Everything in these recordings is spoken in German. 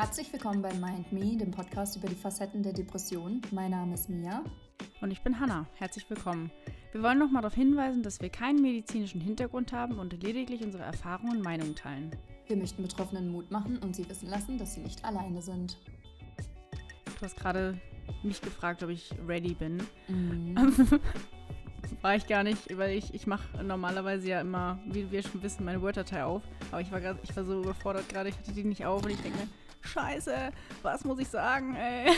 Herzlich willkommen bei Mind Me, dem Podcast über die Facetten der Depression. Mein Name ist Mia. Und ich bin Hanna. Herzlich willkommen. Wir wollen nochmal darauf hinweisen, dass wir keinen medizinischen Hintergrund haben und lediglich unsere Erfahrungen und Meinungen teilen. Wir möchten Betroffenen Mut machen und sie wissen lassen, dass sie nicht alleine sind. Du hast gerade mich gefragt, ob ich ready bin. Mhm. war ich gar nicht, weil ich, ich mache normalerweise ja immer, wie wir schon wissen, meine Word-Datei auf. Aber ich war, grad, ich war so überfordert gerade, ich hatte die nicht auf und ich denke scheiße, was muss ich sagen, ey?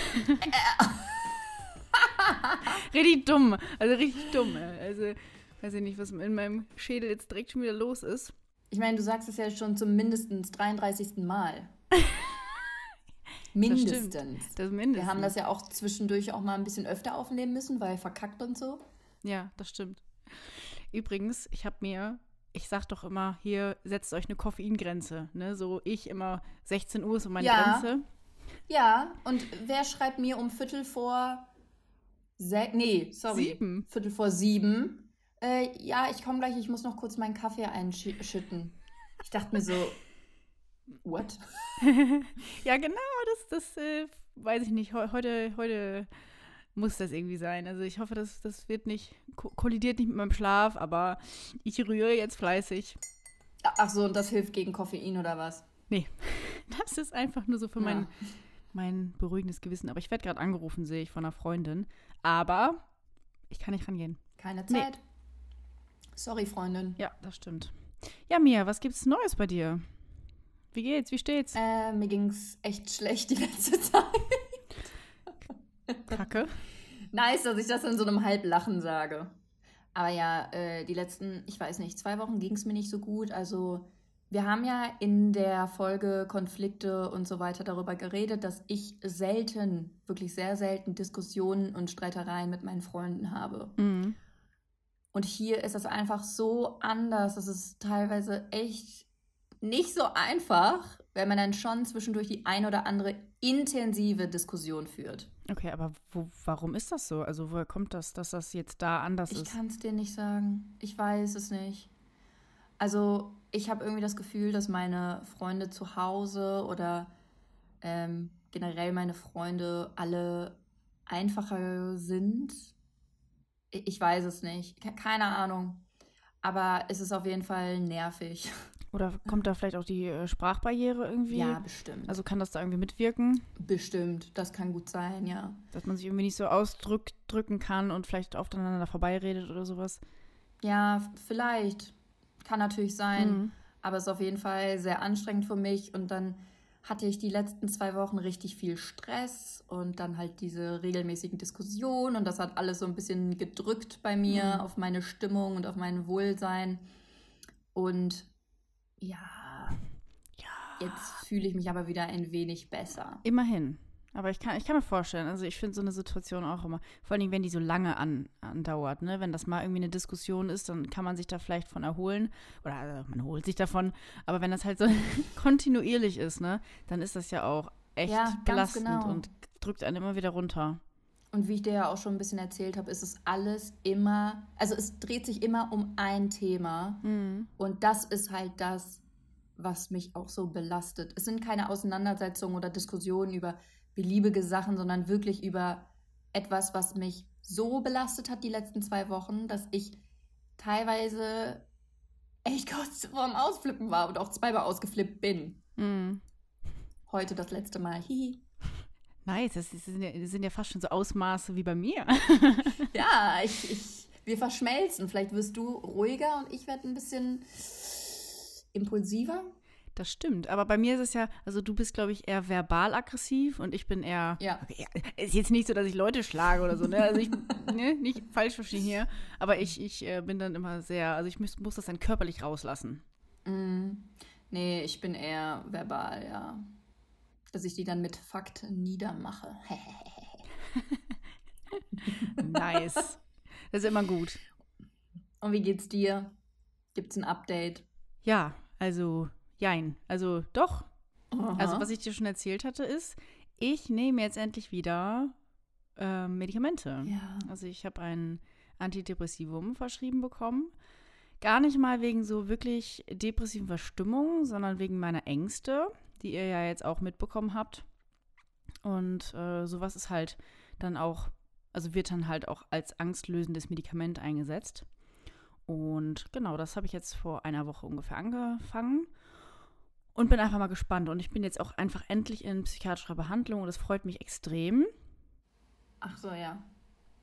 richtig dumm, also richtig dumm. Ey. Also, weiß ich nicht, was in meinem Schädel jetzt direkt schon wieder los ist. Ich meine, du sagst es ja schon zum mindestens 33. Mal. mindestens. Das, das mindestens. Wir haben das ja auch zwischendurch auch mal ein bisschen öfter aufnehmen müssen, weil verkackt und so. Ja, das stimmt. Übrigens, ich habe mir, ich sag doch immer, hier setzt euch eine Koffeingrenze. Ne? So ich immer 16 Uhr ist so meine Ja. Grenze. Ja, und wer schreibt mir um Viertel vor. Se nee, sorry. Sieben. Viertel vor sieben. Äh, ja, ich komme gleich, ich muss noch kurz meinen Kaffee einschütten. Ich dachte mir so, what? Ja, genau, das, das äh, weiß ich nicht. Heu- Heute, heute muss das irgendwie sein. Also ich hoffe, das, das wird nicht, ko kollidiert nicht mit meinem Schlaf, aber ich rühre jetzt fleißig. Ach so, und das hilft gegen Koffein oder was? Nee, das ist einfach nur so für Ja. mein, mein beruhigendes Gewissen. Aber ich werde gerade angerufen, sehe ich, von einer Freundin. Aber ich kann nicht rangehen. Keine Nee. Zeit. Sorry, Freundin. Ja, das stimmt. Ja, Mia, was gibt's Neues bei dir? Wie geht's? Wie steht's? Äh, mir ging's echt schlecht die letzte Zeit. Kacke. Nice, dass ich das in so einem Halblachen sage. Aber ja, äh, die letzten, ich weiß nicht, zwei Wochen ging es mir nicht so gut. Also, wir haben ja in der Folge Konflikte und so weiter darüber geredet, dass ich selten, wirklich sehr selten Diskussionen und Streitereien mit meinen Freunden habe. Mhm. Und hier ist das einfach so anders. Das ist teilweise echt nicht so einfach, wenn man dann schon zwischendurch die ein oder andere intensive Diskussion führt. Okay, aber wo, warum ist das so? Also woher kommt das, dass das jetzt da anders Ich ist? kann es dir nicht sagen. Ich weiß es nicht. Also, ich habe irgendwie das Gefühl, dass meine Freunde zu Hause oder ähm, generell meine Freunde alle einfacher sind. Ich, ich weiß es nicht. Ke- Keine Ahnung. Aber es ist auf jeden Fall nervig. Oder kommt da vielleicht auch die äh, Sprachbarriere irgendwie? Ja, bestimmt. Also kann das da irgendwie mitwirken, bestimmt. Das kann gut sein, ja. dass man sich irgendwie nicht so ausdrücken kann und vielleicht aufeinander vorbeiredet oder sowas? Ja, vielleicht. Kann natürlich sein. Mhm. Aber es ist auf jeden Fall sehr anstrengend für mich. Und dann hatte ich die letzten zwei Wochen richtig viel Stress und dann halt diese regelmäßigen Diskussionen. Und das hat alles so ein bisschen gedrückt bei mir Mhm. auf meine Stimmung und auf mein Wohlsein. Und ja, Ja. jetzt fühle ich mich aber wieder ein wenig besser. Immerhin. Aber ich kann, ich kann mir vorstellen, also ich finde so eine Situation auch immer, vor allen Dingen, wenn die so lange an, andauert, ne? Wenn das mal irgendwie eine Diskussion ist, dann kann man sich da vielleicht von erholen. Oder also man holt sich davon. Aber wenn das halt so kontinuierlich ist, ne, dann ist das ja auch echt Ja, belastend genau. und drückt einen immer wieder runter. Und wie ich dir ja auch schon ein bisschen erzählt habe, ist es alles immer, also es dreht sich immer um ein Thema. Mhm. Und das ist halt das, was mich auch so belastet. Es sind keine Auseinandersetzungen oder Diskussionen über beliebige Sachen, sondern wirklich über etwas, was mich so belastet hat die letzten zwei Wochen, dass ich teilweise echt kurz vorm Ausflippen war und auch zweimal ausgeflippt bin. Mhm. Heute das letzte Mal. Hihi. Nice, das sind ja, das sind ja fast schon so Ausmaße wie bei mir. Ja, ich, ich, wir verschmelzen. Vielleicht wirst du ruhiger und ich werde ein bisschen impulsiver. Das stimmt, aber bei mir ist es ja, also du bist, glaube ich, eher verbal aggressiv und ich bin eher. Ja. Okay, ist jetzt nicht so, dass ich Leute schlage oder so, ne? Also ich, ne, nicht falsch verstehen hier, aber ich, ich äh, bin dann immer sehr, also ich muss, muss das dann körperlich rauslassen. Mm, nee, ich bin eher verbal, ja. Dass ich die dann mit Fakt niedermache. Nice. das ist immer gut. Und wie geht's dir? Gibt's ein Update? Ja, also, jein. Also doch. Also, Aha. was ich dir schon erzählt hatte, ist, ich nehme jetzt endlich wieder äh, Medikamente. Ja. Also ich habe ein Antidepressivum verschrieben bekommen. Gar nicht mal wegen so wirklich depressiven Verstimmungen, sondern wegen meiner Ängste, die ihr ja jetzt auch mitbekommen habt. Und äh, sowas ist halt dann auch, also wird dann halt auch als angstlösendes Medikament eingesetzt. Und genau, das habe ich jetzt vor einer Woche ungefähr angefangen und bin einfach mal gespannt. Und ich bin jetzt auch einfach endlich in psychiatrischer Behandlung und das freut mich extrem. Ach so, ja.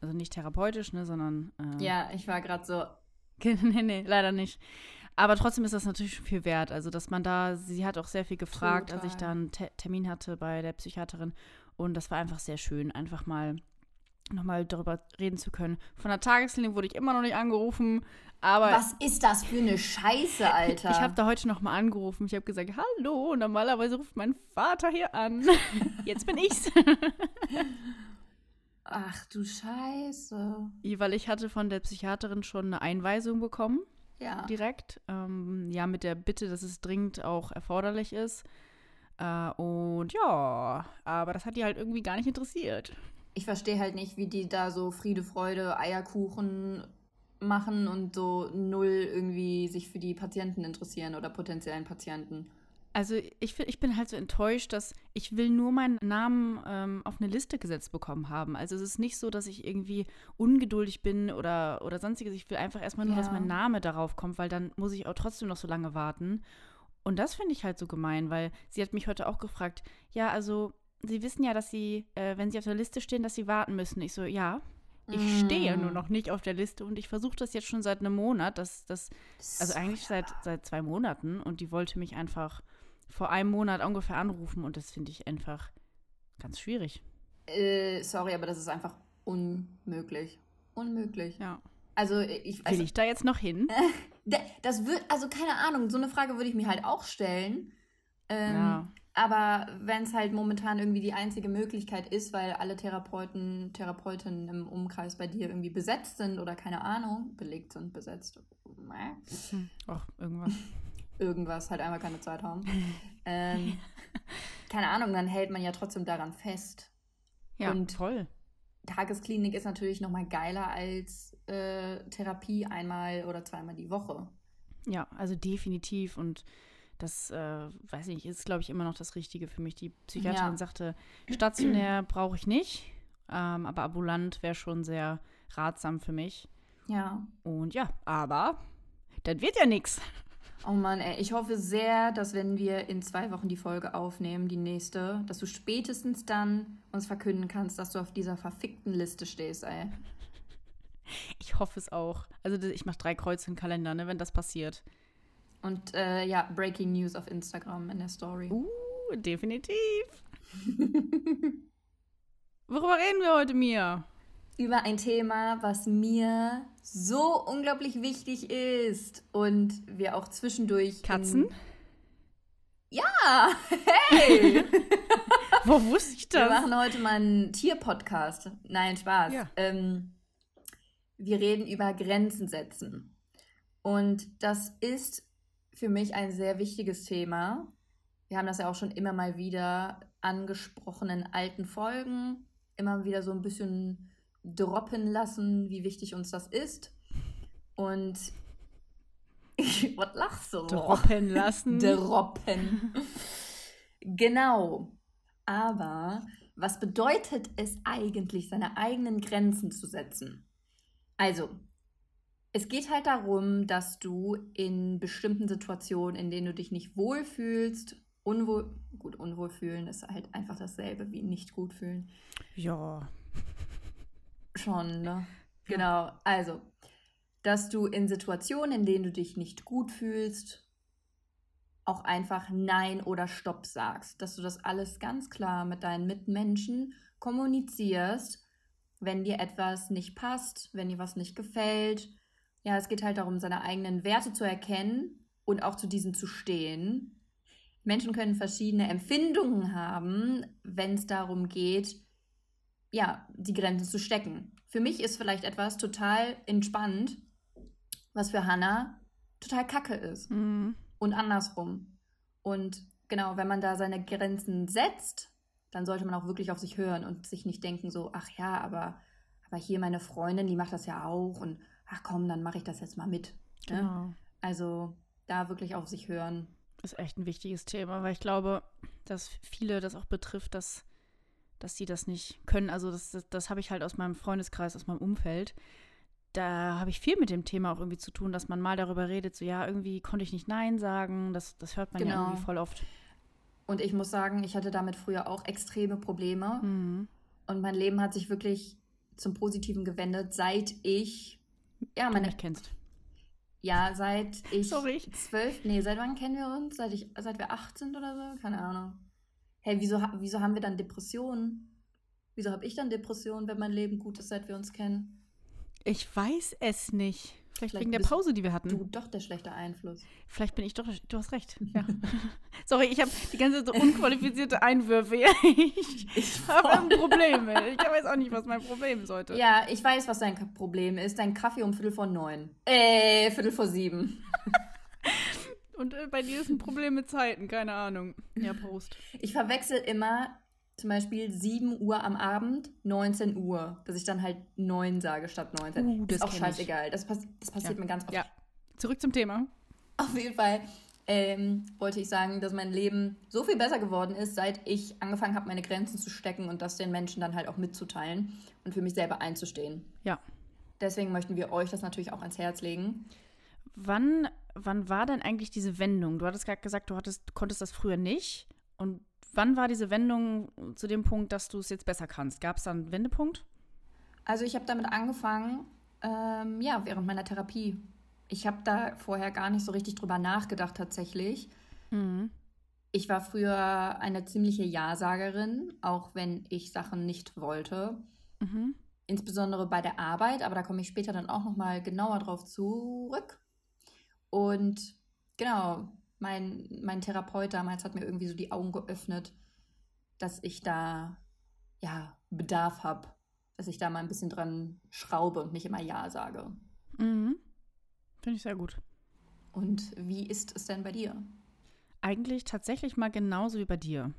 Also nicht therapeutisch, ne, sondern. Äh, ja, ich war gerade so. nee, nee, leider nicht. Aber trotzdem ist das natürlich schon viel wert. Also, dass man da, sie hat auch sehr viel gefragt, Total. als ich da einen Te Termin hatte bei der Psychiaterin. Und das war einfach sehr schön, einfach mal nochmal darüber reden zu können. Von der Tageslinie wurde ich immer noch nicht angerufen, aber. Was ist das für eine Scheiße, Alter? Ich habe da heute nochmal angerufen. Ich habe gesagt, hallo, normalerweise ruft mein Vater hier an. Jetzt bin ich's. Ach du Scheiße. Weil ich hatte von der Psychiaterin schon eine Einweisung bekommen. Ja. Direkt. Ähm, ja, mit der Bitte, dass es dringend auch erforderlich ist. Äh, und ja, aber das hat die halt irgendwie gar nicht interessiert. Ich verstehe halt nicht, wie die da so Friede, Freude, Eierkuchen machen und so null irgendwie sich für die Patienten interessieren oder potenziellen Patienten. Also ich, ich bin halt so enttäuscht, dass ich will nur meinen Namen ähm, auf eine Liste gesetzt bekommen haben. Also es ist nicht so, dass ich irgendwie ungeduldig bin oder, oder sonstiges. Ich will einfach erstmal nur, ja. dass mein Name darauf kommt, weil dann muss ich auch trotzdem noch so lange warten. Und das finde ich halt so gemein, weil sie hat mich heute auch gefragt, ja, also Sie wissen ja, dass Sie, äh, wenn Sie auf der Liste stehen, dass Sie warten müssen. Ich so, ja, ich stehe nur mm. noch nicht auf der Liste und ich versuche das jetzt schon seit einem Monat. Das, das, also eigentlich seit, seit zwei Monaten und die wollte mich einfach vor einem Monat ungefähr anrufen und das finde ich einfach ganz schwierig. Äh, sorry, aber das ist einfach unmöglich. Unmöglich. Ja. Also ich also, Will ich da jetzt noch hin? das wird, also keine Ahnung, so eine Frage würde ich mir halt auch stellen. Ähm, ja. Aber wenn es halt momentan irgendwie die einzige Möglichkeit ist, weil alle Therapeuten, Therapeutinnen im Umkreis bei dir irgendwie besetzt sind oder keine Ahnung, belegt sind, besetzt. Hm, ach, irgendwas. irgendwas, halt einmal keine Zeit haben. ähm, keine Ahnung, dann hält man ja trotzdem daran fest. Ja, Und toll. Tagesklinik ist natürlich nochmal geiler als äh, Therapie einmal oder zweimal die Woche. Ja, also definitiv. Und das, äh, weiß ich nicht, ist, glaube ich, immer noch das Richtige für mich. Die Psychiaterin ja. sagte, stationär brauche ich nicht, ähm, aber ambulant wäre schon sehr ratsam für mich. Ja. Und ja, aber das wird ja nichts. Oh Mann, ey, ich hoffe sehr, dass wenn wir in zwei Wochen die Folge aufnehmen, die nächste, dass du spätestens dann uns verkünden kannst, dass du auf dieser verfickten Liste stehst, ey. Ich hoffe es auch. Also ich mache drei Kreuze im Kalender, ne, wenn das passiert. Und äh, ja, Breaking News auf Instagram in der Story. Uh, definitiv. Worüber reden wir heute, Mia? Über ein Thema, was mir so unglaublich wichtig ist und wir auch zwischendurch. Katzen? Ja, hey! Wo wusste ich das? Wir machen heute mal einen Tierpodcast. Nein, Spaß. Ja. Ähm, wir reden über Grenzen setzen. Und das ist für mich ein sehr wichtiges Thema. Wir haben das ja auch schon immer mal wieder angesprochen in alten Folgen, immer wieder so ein bisschen droppen lassen, wie wichtig uns das ist. Und was lachst du? Droppen lassen. droppen. genau. Aber was bedeutet es eigentlich, seine eigenen Grenzen zu setzen? Also, es geht halt darum, dass du in bestimmten Situationen, in denen du dich nicht wohlfühlst, unwohl, gut, unwohlfühlen ist halt einfach dasselbe wie nicht gut fühlen. Ja. Schon, ne? Genau. Also, dass du in Situationen, in denen du dich nicht gut fühlst, auch einfach Nein oder Stopp sagst. Dass du das alles ganz klar mit deinen Mitmenschen kommunizierst, wenn dir etwas nicht passt, wenn dir was nicht gefällt ja, es geht halt darum, seine eigenen Werte zu erkennen und auch zu diesen zu stehen. Menschen können verschiedene Empfindungen haben, wenn es darum geht, ja, die Grenzen zu stecken. Für mich ist vielleicht etwas total entspannt, was für Hannah total kacke ist. Mhm. Und andersrum. Und genau, wenn man da seine Grenzen setzt, dann sollte man auch wirklich auf sich hören und sich nicht denken so, ach ja, aber, aber hier meine Freundin, die macht das ja auch und ach komm, dann mache ich das jetzt mal mit. Ne? Genau. Also da wirklich auf sich hören. Ist echt ein wichtiges Thema, weil ich glaube, dass viele das auch betrifft, dass, dass sie das nicht können. Also das, das, das habe ich halt aus meinem Freundeskreis, aus meinem Umfeld. Da habe ich viel mit dem Thema auch irgendwie zu tun, dass man mal darüber redet, so ja, irgendwie konnte ich nicht Nein sagen. Das, das hört man genau. ja irgendwie voll oft. Und ich muss sagen, ich hatte damit früher auch extreme Probleme. Mhm. Und mein Leben hat sich wirklich zum Positiven gewendet, seit ich ja meine du mich kennst. Ja, seit ich Sorry. zwölf, nee, seit wann kennen wir uns? Seit ich, seit wir acht sind oder so? Keine Ahnung. Hey, wieso, wieso haben wir dann Depressionen? Wieso habe ich dann Depressionen, wenn mein Leben gut ist, seit wir uns kennen? Ich weiß es nicht. Vielleicht, Vielleicht wegen der Pause, die wir hatten. Du doch der schlechte Einfluss. Vielleicht bin ich doch, du hast recht. Ja. Sorry, ich habe die ganze so unqualifizierte Einwürfe. ich, ich habe ein Problem. Ich weiß auch nicht, was mein Problem sollte. Ja, ich weiß, was dein Problem ist. Dein Kaffee um Viertel vor neun. Äh, Viertel vor sieben. Und äh, bei dir ist ein Problem mit Zeiten, keine Ahnung. Ja, Prost. Ich verwechsel immer zum Beispiel 7 Uhr am Abend, 19 Uhr. Dass ich dann halt 9 sage statt 19. Uh, das ist auch scheißegal. Das, pass das passiert ja. mir ganz oft. Ja. Zurück zum Thema. Auf jeden Fall ähm, wollte ich sagen, dass mein Leben so viel besser geworden ist, seit ich angefangen habe, meine Grenzen zu stecken und das den Menschen dann halt auch mitzuteilen und für mich selber einzustehen. Ja. Deswegen möchten wir euch das natürlich auch ans Herz legen. Wann, wann war denn eigentlich diese Wendung? Du hattest gerade gesagt, du, hattest, konntest das früher nicht. Und wann war diese Wendung zu dem Punkt, dass du es jetzt besser kannst? Gab es da einen Wendepunkt? Also ich habe damit angefangen, ähm, ja, während meiner Therapie. Ich habe da vorher gar nicht so richtig drüber nachgedacht tatsächlich. Mhm. Ich war früher eine ziemliche Ja-Sagerin, auch wenn ich Sachen nicht wollte. Mhm. Insbesondere bei der Arbeit, aber da komme ich später dann auch noch mal genauer drauf zurück. Und genau, mein, mein Therapeut damals hat mir irgendwie so die Augen geöffnet, dass ich da ja Bedarf habe, dass ich da mal ein bisschen dran schraube und nicht immer Ja sage. Mhm. Finde ich sehr gut. Und wie ist es denn bei dir? Eigentlich tatsächlich mal genauso wie bei dir.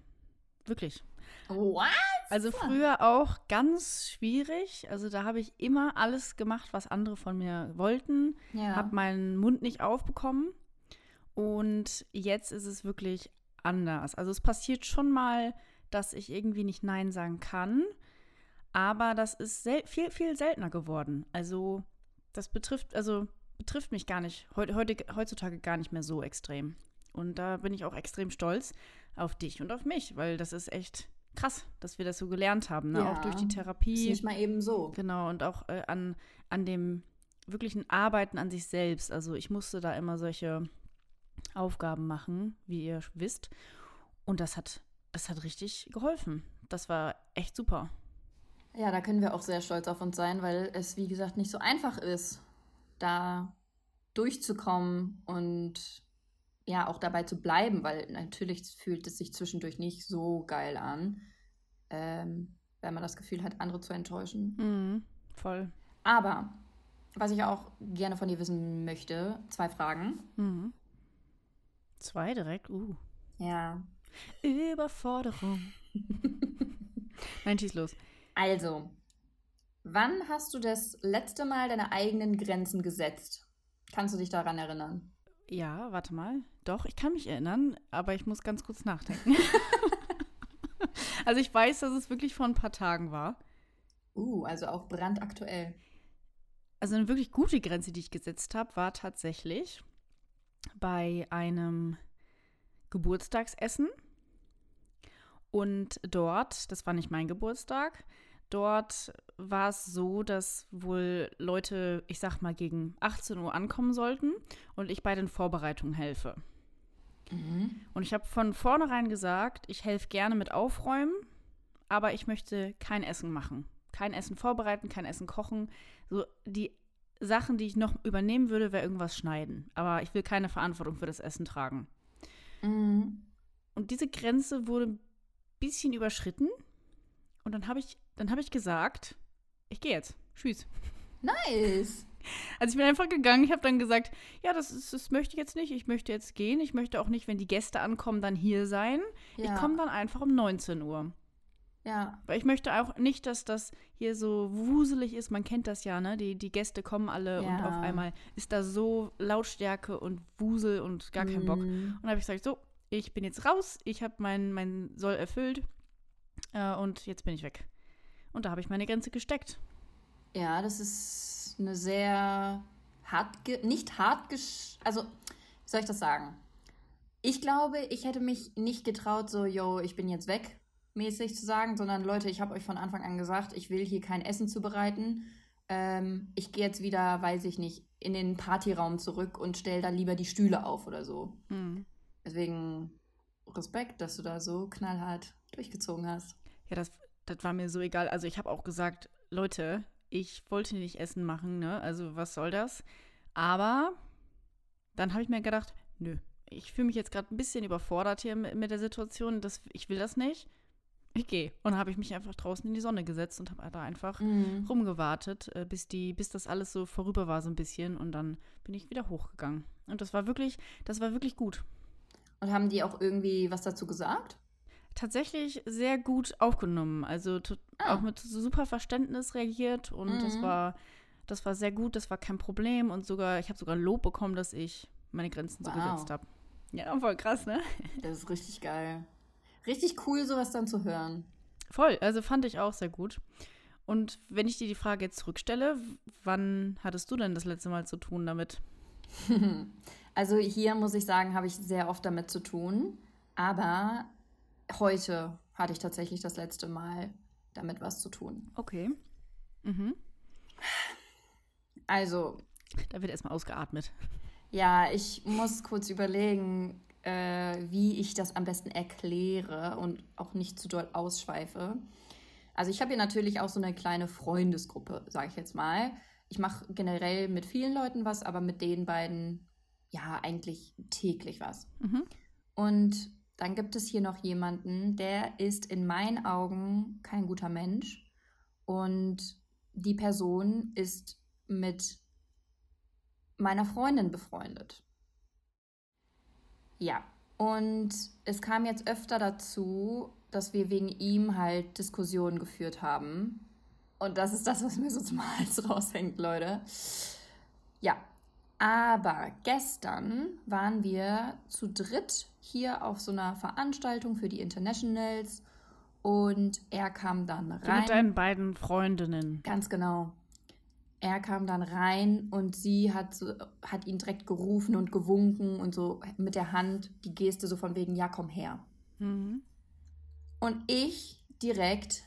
Wirklich. What? Also früher auch ganz schwierig. Also da habe ich immer alles gemacht, was andere von mir wollten. Ja. Habe meinen Mund nicht aufbekommen. Und jetzt ist es wirklich anders. Also es passiert schon mal, dass ich irgendwie nicht Nein sagen kann. Aber das ist viel, viel seltener geworden. Also das betrifft, also betrifft mich gar nicht, heute, heutzutage gar nicht mehr so extrem. Und da bin ich auch extrem stolz auf dich und auf mich, weil das ist echt krass, dass wir das so gelernt haben, ne? Ja, auch durch die Therapie. Ist nicht mal eben so. Genau, und auch äh, an, an dem wirklichen Arbeiten an sich selbst. Also ich musste da immer solche Aufgaben machen, wie ihr wisst. Und das hat, das hat richtig geholfen. Das war echt super. Ja, da können wir auch sehr stolz auf uns sein, weil es, wie gesagt, nicht so einfach ist, da durchzukommen und ja, auch dabei zu bleiben, weil natürlich fühlt es sich zwischendurch nicht so geil an, ähm, wenn man das Gefühl hat, andere zu enttäuschen. Mhm, voll. Aber, was ich auch gerne von dir wissen möchte, zwei Fragen. Mhm. Zwei direkt? Uh. Ja. Überforderung. Nein, schieß los. Also, wann hast du das letzte Mal deine eigenen Grenzen gesetzt? Kannst du dich daran erinnern? Ja, warte mal. Doch, ich kann mich erinnern, aber ich muss ganz kurz nachdenken. also ich weiß, dass es wirklich vor ein paar Tagen war. Uh, also auch brandaktuell. Also eine wirklich gute Grenze, die ich gesetzt habe, war tatsächlich, bei einem Geburtstagsessen. Und dort, das war nicht mein Geburtstag, dort war es so, dass wohl Leute, ich sag mal, gegen 18 Uhr ankommen sollten und ich bei den Vorbereitungen helfe. Mhm. Und ich habe von vornherein gesagt, ich helfe gerne mit Aufräumen, aber ich möchte kein Essen machen. Kein Essen vorbereiten, kein Essen kochen. So die Sachen, die ich noch übernehmen würde, wäre irgendwas schneiden. Aber ich will keine Verantwortung für das Essen tragen. Mhm. Und diese Grenze wurde ein bisschen überschritten. Und dann habe ich, dann ich gesagt, ich gehe jetzt. Tschüss. Nice. Also ich bin einfach gegangen, ich habe dann gesagt, ja, das, ist, das möchte ich jetzt nicht, ich möchte jetzt gehen. Ich möchte auch nicht, wenn die Gäste ankommen, dann hier sein. Ja. Ich komme dann einfach um 19 Uhr. Ja. Weil ich möchte auch nicht, dass das hier so wuselig ist. Man kennt das ja, ne? Die, die Gäste kommen alle ja. und auf einmal ist da so Lautstärke und Wusel und gar kein Bock. Mhm. Und da habe ich gesagt, so, ich bin jetzt raus, ich habe mein, mein Soll erfüllt äh, und jetzt bin ich weg. Und da habe ich meine Grenze gesteckt. Ja, das ist eine sehr hart, nicht hart, also, wie soll ich das sagen? Ich glaube, ich hätte mich nicht getraut, so, yo, ich bin jetzt weg, mäßig zu sagen, sondern Leute, ich habe euch von Anfang an gesagt, ich will hier kein Essen zubereiten. Ähm, ich gehe jetzt wieder, weiß ich nicht, in den Partyraum zurück und stelle da lieber die Stühle auf oder so. Mhm. Deswegen Respekt, dass du da so knallhart durchgezogen hast. Ja, das, das war mir so egal. Also ich habe auch gesagt, Leute, ich wollte nicht Essen machen, ne? Also was soll das? Aber dann habe ich mir gedacht, nö, ich fühle mich jetzt gerade ein bisschen überfordert hier mit, mit der Situation. Das, ich will das nicht. Ich gehe. Und habe ich mich einfach draußen in die Sonne gesetzt und habe da einfach mhm. rumgewartet, äh, bis, die, bis das alles so vorüber war, so ein bisschen. Und dann bin ich wieder hochgegangen. Und das war wirklich, das war wirklich gut. Und haben die auch irgendwie was dazu gesagt? Tatsächlich sehr gut aufgenommen. Also ah. auch mit super Verständnis reagiert und mhm. das war, das war sehr gut, das war kein Problem und sogar, ich habe sogar Lob bekommen, dass ich meine Grenzen wow. so gesetzt habe. Ja, voll krass, ne? Das ist richtig geil. Richtig cool, sowas dann zu hören. Voll, also fand ich auch sehr gut. Und wenn ich dir die Frage jetzt zurückstelle, wann hattest du denn das letzte Mal zu tun damit? also hier muss ich sagen, habe ich sehr oft damit zu tun. Aber heute hatte ich tatsächlich das letzte Mal damit was zu tun. Okay. Mhm. Also. Da wird erstmal ausgeatmet. Ja, ich muss kurz überlegen, äh, wie ich das am besten erkläre und auch nicht zu doll ausschweife. Also ich habe hier natürlich auch so eine kleine Freundesgruppe, sage ich jetzt mal. Ich mache generell mit vielen Leuten was, aber mit den beiden ja eigentlich täglich was. Mhm. Und dann gibt es hier noch jemanden, der ist in meinen Augen kein guter Mensch. Und die Person ist mit meiner Freundin befreundet. Ja, und es kam jetzt öfter dazu, dass wir wegen ihm halt Diskussionen geführt haben. Und das ist das, was mir so zum Hals raushängt, Leute. Ja, aber gestern waren wir zu dritt hier auf so einer Veranstaltung für die Internationals und er kam dann rein. mit deinen beiden Freundinnen. Ganz genau. Er kam dann rein und sie hat, so, hat ihn direkt gerufen und gewunken und so mit der Hand die Geste so von wegen, ja, komm her. Mhm. Und ich direkt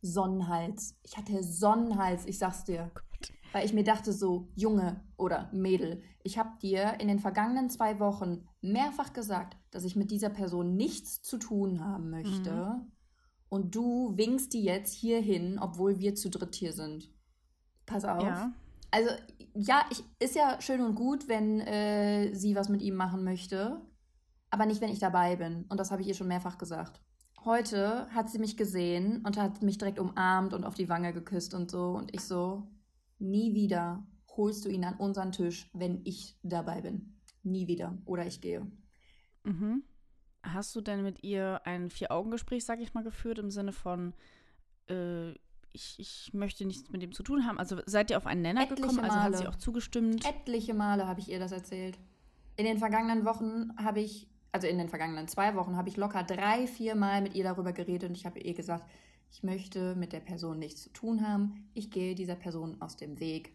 Sonnenhals. Ich hatte Sonnenhals, ich sag's dir. Weil ich mir dachte so, Junge oder Mädel, ich habe dir in den vergangenen zwei Wochen mehrfach gesagt, dass ich mit dieser Person nichts zu tun haben möchte. Mhm. Und du winkst die jetzt hier hin, obwohl wir zu dritt hier sind. Pass auf. Ja. Also, ja, ich, ist ja schön und gut, wenn äh, sie was mit ihm machen möchte, aber nicht, wenn ich dabei bin. Und das habe ich ihr schon mehrfach gesagt. Heute hat sie mich gesehen und hat mich direkt umarmt und auf die Wange geküsst und so. Und ich so, nie wieder holst du ihn an unseren Tisch, wenn ich dabei bin. Nie wieder. Oder ich gehe. Mhm. Hast du denn mit ihr ein Vier-Augen-Gespräch, sag ich mal, geführt, im Sinne von, äh, ich, ich möchte nichts mit dem zu tun haben. Also seid ihr auf einen Nenner Etliche gekommen? Also Male. hat sie auch zugestimmt? Etliche Male habe ich ihr das erzählt. In den vergangenen Wochen habe ich, also in den vergangenen zwei Wochen, habe ich locker drei, vier Mal mit ihr darüber geredet und ich habe ihr gesagt, ich möchte mit der Person nichts zu tun haben. Ich gehe dieser Person aus dem Weg.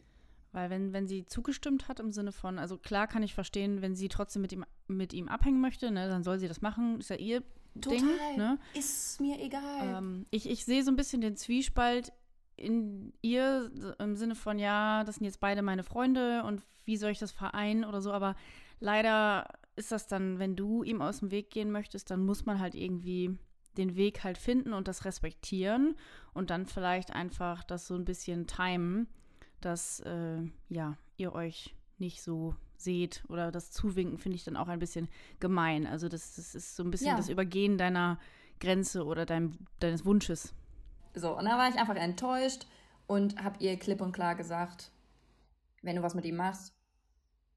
Weil wenn, wenn sie zugestimmt hat im Sinne von, also klar kann ich verstehen, wenn sie trotzdem mit ihm, mit ihm abhängen möchte, ne, dann soll sie das machen, ist ja ihr Total. Ding. Ne? Ist mir egal. Ähm, ich, ich sehe so ein bisschen den Zwiespalt in ihr im Sinne von, ja, das sind jetzt beide meine Freunde und wie soll ich das vereinen oder so, aber leider ist das dann, wenn du ihm aus dem Weg gehen möchtest, dann muss man halt irgendwie den Weg halt finden und das respektieren und dann vielleicht einfach das so ein bisschen timen, dass äh, ja, ihr euch nicht so seht oder das Zuwinken finde ich dann auch ein bisschen gemein. Also das, das ist so ein bisschen ja. das Übergehen deiner Grenze oder dein, deines Wunsches. So, und da war ich einfach enttäuscht und habe ihr klipp und klar gesagt, wenn du was mit ihm machst,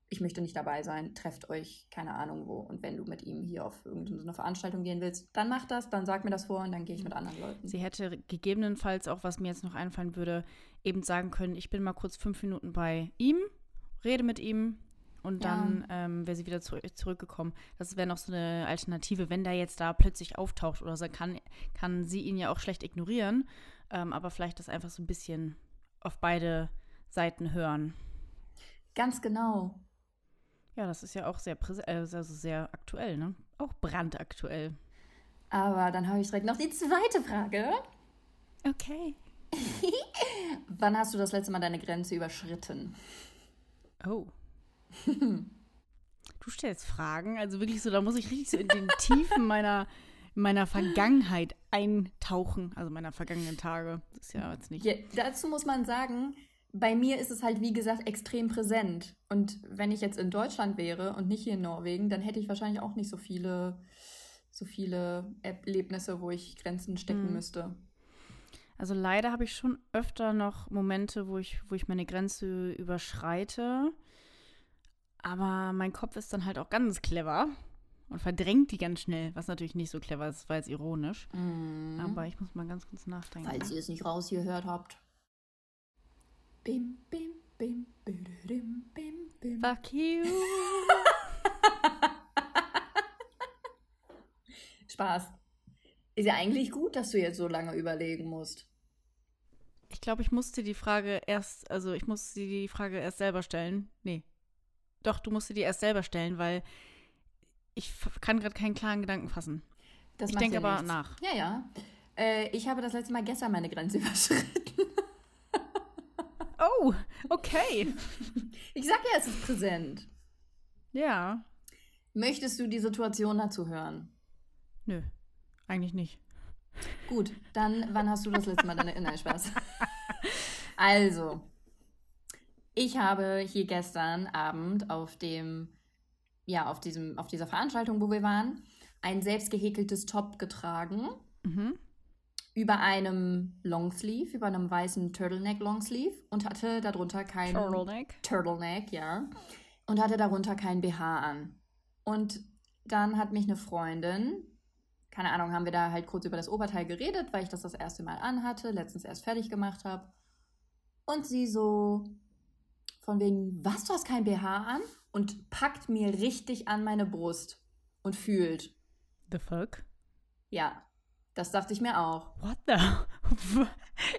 ich möchte nicht dabei sein, trefft euch, keine Ahnung wo. Und wenn du mit ihm hier auf irgendeine Veranstaltung gehen willst, dann mach das, dann sag mir das vor und dann gehe ich mit anderen Leuten. Sie hätte gegebenenfalls auch, was mir jetzt noch einfallen würde, eben sagen können, ich bin mal kurz fünf Minuten bei ihm, rede mit ihm, und dann ja. ähm, wäre sie wieder zu, zurückgekommen. Das wäre noch so eine Alternative, wenn der jetzt da plötzlich auftaucht oder so, kann, kann sie ihn ja auch schlecht ignorieren, ähm, aber vielleicht das einfach so ein bisschen auf beide Seiten hören. Ganz genau. Ja, das ist ja auch sehr, also sehr aktuell, ne? Auch brandaktuell. Aber dann habe ich direkt noch die zweite Frage. Okay. Wann hast du das letzte Mal deine Grenze überschritten? Oh. du stellst Fragen, also wirklich so, da muss ich richtig so in den Tiefen meiner, meiner Vergangenheit eintauchen, also meiner vergangenen Tage. Das ist ja jetzt nicht. Ja, dazu muss man sagen, bei mir ist es halt, wie gesagt, extrem präsent. Und wenn ich jetzt in Deutschland wäre und nicht hier in Norwegen, dann hätte ich wahrscheinlich auch nicht so viele, so viele Erlebnisse, wo ich Grenzen stecken hm. müsste. Also leider habe ich schon öfter noch Momente, wo ich, wo ich meine Grenze überschreite. Aber mein Kopf ist dann halt auch ganz clever und verdrängt die ganz schnell, was natürlich nicht so clever ist, weil es ironisch. Mm. Aber ich muss mal ganz kurz nachdenken. Falls ihr es nicht rausgehört habt. Bim, bim, bim, bim, bim, bim. Fuck you. Spaß. Ist ja eigentlich gut, dass du jetzt so lange überlegen musst. Ich glaube, ich musste die Frage erst, also ich musste die Frage erst selber stellen. Nee. Doch, du musst sie dir erst selber stellen, weil ich kann gerade keinen klaren Gedanken fassen. Das ich denke ja aber nichts. nach. Ja, ja. Äh, ich habe das letzte Mal gestern meine Grenze überschritten. Oh, okay. Ich sag ja, es ist präsent. Ja. Möchtest du die Situation dazu hören? Nö. Eigentlich nicht. Gut, dann wann hast du das letzte Mal deine. Nein, Spaß. Also, ich habe hier gestern Abend auf dem, ja, auf diesem, auf dieser Veranstaltung, wo wir waren, ein selbst gehäkeltes Top getragen. Mhm. Über einem Longsleeve, über einem weißen Turtleneck Longsleeve und hatte darunter kein Turtleneck. Turtleneck, ja. Und hatte darunter kein BH an. Und dann hat mich eine Freundin, keine Ahnung, haben wir da halt kurz über das Oberteil geredet, weil ich das das erste Mal anhatte, letztens erst fertig gemacht habe. Und sie so von wegen, was, du hast kein BH an? Und packt mir richtig an meine Brust und fühlt. The fuck? Ja, das dachte ich mir auch. What the?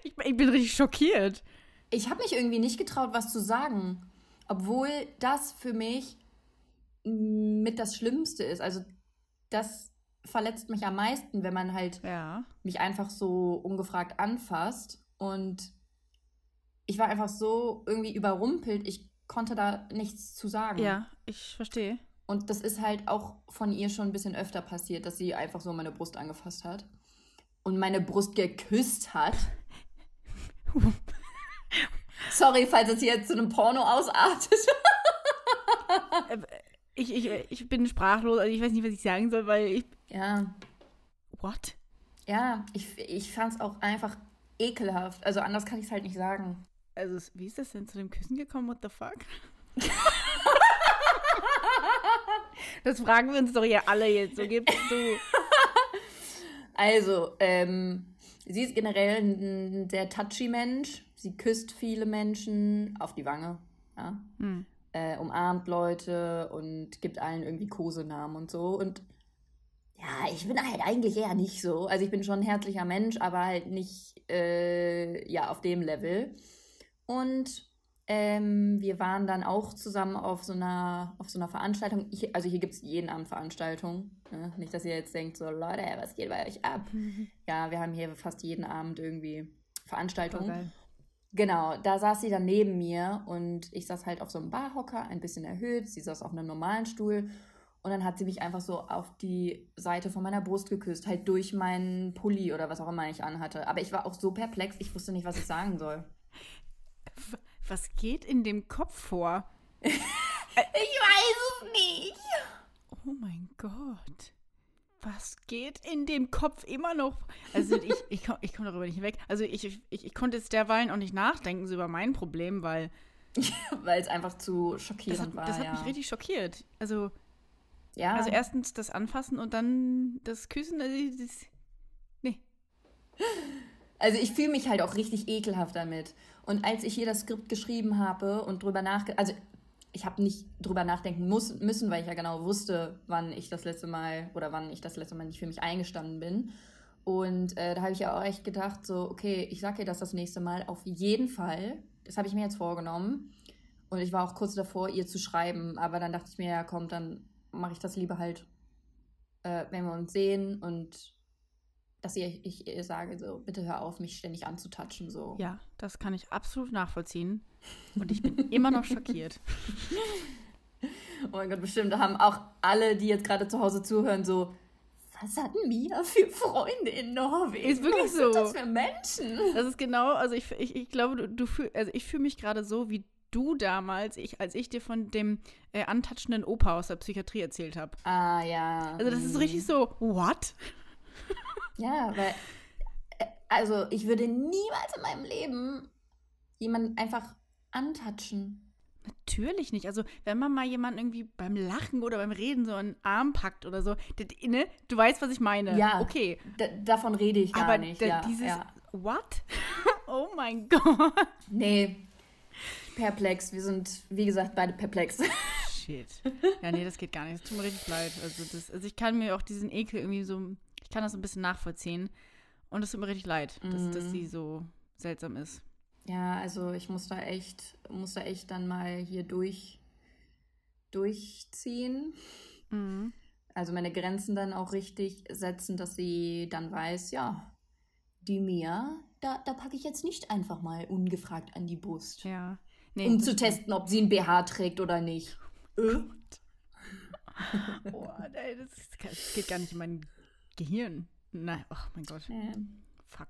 Ich, ich bin richtig schockiert. Ich habe mich irgendwie nicht getraut, was zu sagen. Obwohl das für mich mit das Schlimmste ist. Also das verletzt mich am meisten, wenn man halt ja. mich einfach so ungefragt anfasst. Und ich war einfach so irgendwie überrumpelt, ich konnte da nichts zu sagen. Ja, ich verstehe. Und das ist halt auch von ihr schon ein bisschen öfter passiert, dass sie einfach so meine Brust angefasst hat und meine Brust geküsst hat. Sorry, falls es jetzt zu einem Porno ausartet. Äh, ich, ich, ich bin sprachlos, also ich weiß nicht, was ich sagen soll, weil ich. Ja. What? Ja, ich, ich fand es auch einfach ekelhaft. Also anders kann ich es halt nicht sagen. Also, wie ist das denn zu dem Küssen gekommen? What the fuck? das fragen wir uns doch hier alle jetzt. So gibst du. Also, ähm, sie ist generell ein sehr touchy Mensch. Sie küsst viele Menschen auf die Wange. Ja? Hm äh, umarmt Leute und gibt allen irgendwie Kosenamen und so. Und ja, ich bin halt eigentlich eher nicht so. Also ich bin schon ein herzlicher Mensch, aber halt nicht äh, ja, auf dem Level. Und ähm, wir waren dann auch zusammen auf so einer, auf so einer Veranstaltung. Ich, also hier gibt es jeden Abend Veranstaltungen. Ne? Nicht, dass ihr jetzt denkt, so Leute, was geht bei euch ab? Mhm. Ja, wir haben hier fast jeden Abend irgendwie Veranstaltungen. Genau, da saß sie dann neben mir und ich saß halt auf so einem Barhocker, ein bisschen erhöht. Sie saß auf einem normalen Stuhl und dann hat sie mich einfach so auf die Seite von meiner Brust geküsst, halt durch meinen Pulli oder was auch immer ich anhatte. Aber ich war auch so perplex, ich wusste nicht, was ich sagen soll. Was geht in dem Kopf vor? ich weiß es nicht. Oh mein Gott was geht in dem Kopf immer noch? Also ich, ich, komm, komme darüber nicht weg. Also ich, ich, ich konnte jetzt derweilen auch nicht nachdenken so über mein Problem, weil. weil es einfach zu schockierend das hat, war. Das hat ja. mich richtig schockiert. Also. Ja. Also erstens das Anfassen und dann das Küssen. Also das, nee. Also ich fühle mich halt auch richtig ekelhaft damit. Und als ich hier das Skript geschrieben habe und drüber nachgedacht, also ich habe nicht drüber nachdenken muss, müssen, weil ich ja genau wusste, wann ich das letzte Mal oder wann ich das letzte Mal nicht für mich eingestanden bin. Und äh, da habe ich ja auch echt gedacht, so, okay, ich sage ihr das das nächste Mal auf jeden Fall. Das habe ich mir jetzt vorgenommen. Und ich war auch kurz davor, ihr zu schreiben. Aber dann dachte ich mir, ja, komm, dann mache ich das lieber halt, äh, wenn wir uns sehen und dass ich, ich sage, so, bitte hör auf, mich ständig anzutatschen. So. Ja, das kann ich absolut nachvollziehen. Und ich bin immer noch schockiert. Oh mein Gott, bestimmt da haben auch alle, die jetzt gerade zu Hause zuhören, so, was hat Mia für Freunde in Norwegen? Ist wirklich was so. sind das für Menschen? Das ist genau, also ich, ich, ich glaube, du, du fühl, also ich fühle mich gerade so, wie du damals, ich, als ich dir von dem äh, antatschenden Opa aus der Psychiatrie erzählt habe. Ah, ja. Also das ist mm. richtig so, what? Ja, weil, äh, also ich würde niemals in meinem Leben jemanden einfach antatschen. Natürlich nicht. Also, wenn man mal jemanden irgendwie beim Lachen oder beim Reden so einen Arm packt oder so, ne? du weißt, was ich meine. Ja, Okay. Davon rede ich gar Aber nicht. da- ja, dieses, ja. what? oh mein Gott. Nee, perplex. Wir sind, wie gesagt, beide perplex. Shit. Ja, nee, das geht gar nicht. Es tut mir richtig leid. Also, das, also ich kann mir auch diesen Ekel irgendwie so, ich kann das ein bisschen nachvollziehen. Und es tut mir richtig leid, dass, Mhm. dass sie so seltsam ist. Ja, also ich muss da echt, muss da echt dann mal hier durch, durchziehen. Mhm. Also meine Grenzen dann auch richtig setzen, dass sie dann weiß, ja, die Mia, da, da packe ich jetzt nicht einfach mal ungefragt an die Brust. Ja. Nee, um zu testen, ob sie ein BH trägt oder nicht. Äh? Oh, nee, das, das geht gar nicht in mein Gehirn. Nein, ach mein Gott. Ähm, Fuck.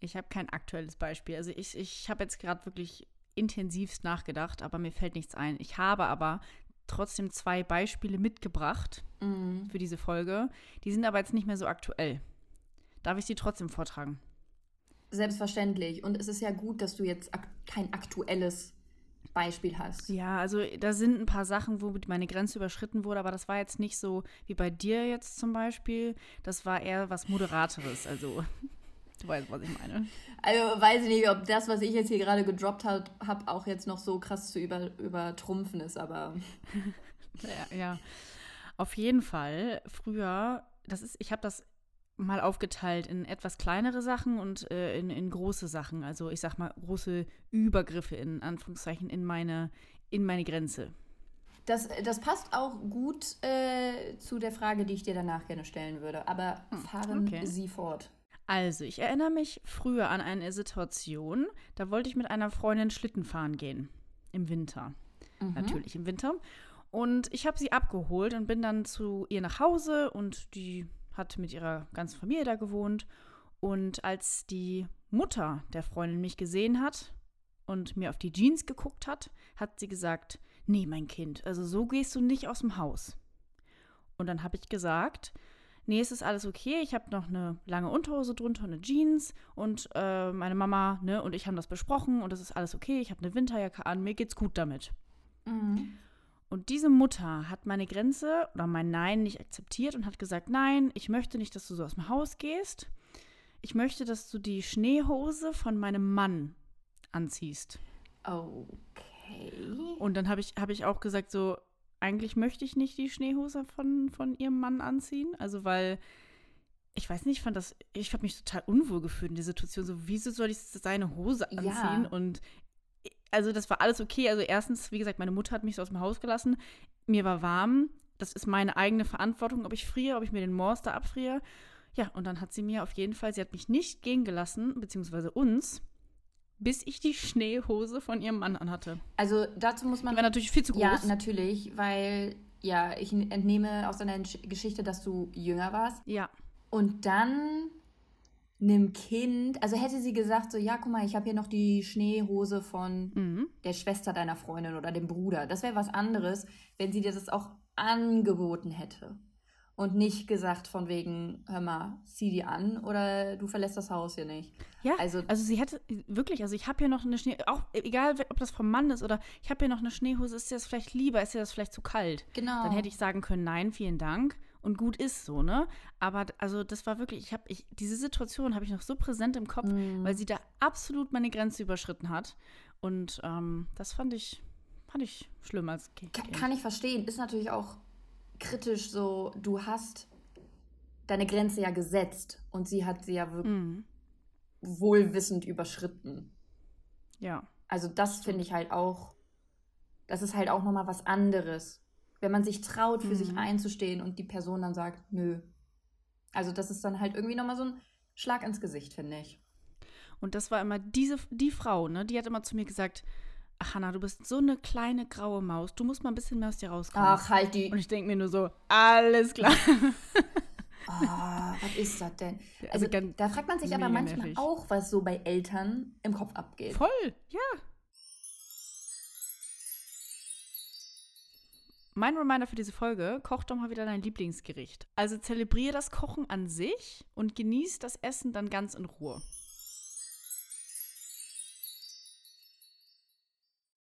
Ich habe kein aktuelles Beispiel. Also ich, ich habe jetzt gerade wirklich intensivst nachgedacht, aber mir fällt nichts ein. Ich habe aber trotzdem zwei Beispiele mitgebracht mm. für diese Folge. Die sind aber jetzt nicht mehr so aktuell. Darf ich sie trotzdem vortragen? Selbstverständlich. Und es ist ja gut, dass du jetzt ak kein aktuelles Beispiel hast. Ja, also da sind ein paar Sachen, wo meine Grenze überschritten wurde, aber das war jetzt nicht so wie bei dir jetzt zum Beispiel. Das war eher was Moderateres. Also, du weißt, was ich meine. Also weiß ich nicht, ob das, was ich jetzt hier gerade gedroppt habe, hab, auch jetzt noch so krass zu über, übertrumpfen ist, aber Ja, ja. Auf jeden Fall. Früher, das ist, ich habe das mal aufgeteilt in etwas kleinere Sachen und äh, in, in große Sachen. Also ich sag mal große Übergriffe in Anführungszeichen in meine, in meine Grenze. das, das passt auch gut äh, zu der Frage, die ich dir danach gerne stellen würde. Aber fahren okay. Sie fort. Also, ich erinnere mich früher an eine Situation, da wollte ich mit einer Freundin Schlitten fahren gehen. Im Winter. Mhm. Natürlich im Winter. Und ich habe sie abgeholt und bin dann zu ihr nach Hause und die hat mit ihrer ganzen Familie da gewohnt. Und als die Mutter der Freundin mich gesehen hat und mir auf die Jeans geguckt hat, hat sie gesagt, nee, mein Kind, also so gehst du nicht aus dem Haus. Und dann habe ich gesagt, nee, es ist alles okay, ich habe noch eine lange Unterhose drunter eine Jeans und äh, meine Mama ne, und ich haben das besprochen und es ist alles okay, ich habe eine Winterjacke an, mir geht's gut damit. Mhm. Und diese Mutter hat meine Grenze oder mein Nein nicht akzeptiert und hat gesagt, nein, ich möchte nicht, dass du so aus dem Haus gehst. Ich möchte, dass du die Schneehose von meinem Mann anziehst. Okay. Und dann habe ich, hab ich auch gesagt, so, eigentlich möchte ich nicht die Schneehose von, von ihrem Mann anziehen. Also, weil, ich weiß nicht, ich fand das, ich habe mich total unwohl gefühlt in der Situation. So, wieso soll ich seine Hose Ja. anziehen? Und also das war alles okay. Also erstens, wie gesagt, meine Mutter hat mich so aus dem Haus gelassen. Mir war warm. Das ist meine eigene Verantwortung, ob ich friere, ob ich mir den Morst da abfriere. Ja, und dann hat sie mir auf jeden Fall, sie hat mich nicht gehen gelassen, beziehungsweise uns, bis ich die Schneehose von ihrem Mann anhatte. Also dazu muss Die man. war natürlich viel zu groß. Ja, natürlich, weil ja, ich entnehme aus deiner Gesch- Geschichte, dass du jünger warst. Ja, Und dann einem Kind, also hätte sie gesagt, so, ja, guck mal, ich habe hier noch die Schneehose von mhm. der Schwester deiner Freundin oder dem Bruder. Das wäre was anderes, wenn sie dir das auch angeboten hätte. Und nicht gesagt von wegen, hör mal, zieh die an oder du verlässt das Haus hier nicht. Ja, Also- also, sie hätte wirklich, also ich habe hier noch eine Schnee, auch egal, ob das vom Mann ist oder ich habe hier noch eine Schneehose, ist dir das vielleicht lieber, ist dir das vielleicht zu kalt? Genau. Dann hätte ich sagen können, nein, vielen Dank und gut ist so, ne? Aber also das war wirklich, ich habe, ich, diese Situation habe ich noch so präsent im Kopf, Mhm. weil sie da absolut meine Grenze überschritten hat und ähm, das fand ich, Fand ich schlimm als Kind. Kann, kann ich verstehen. Ist natürlich auch kritisch so, du hast deine Grenze ja gesetzt und sie hat sie ja wirklich Mhm. wohlwissend überschritten. Ja. Also das finde ich halt auch, das ist halt auch nochmal was anderes. Wenn man sich traut, für sich Mhm. einzustehen und die Person dann sagt, nö. Also das ist dann halt irgendwie nochmal so ein Schlag ins Gesicht, finde ich. Und das war immer diese, die Frau, ne? Die hat immer zu mir gesagt, ach Hanna, du bist so eine kleine graue Maus. Du musst mal ein bisschen mehr aus dir rauskommen. Ach, halt die. Und ich denke mir nur so, alles klar. Ah, was ist das denn? Also, Also da fragt man sich aber manchmal nervig. auch, was so bei Eltern im Kopf abgeht. Voll, ja. Mein Reminder für diese Folge, koch doch mal wieder dein Lieblingsgericht. Also zelebriere das Kochen an sich und genieß das Essen dann ganz in Ruhe.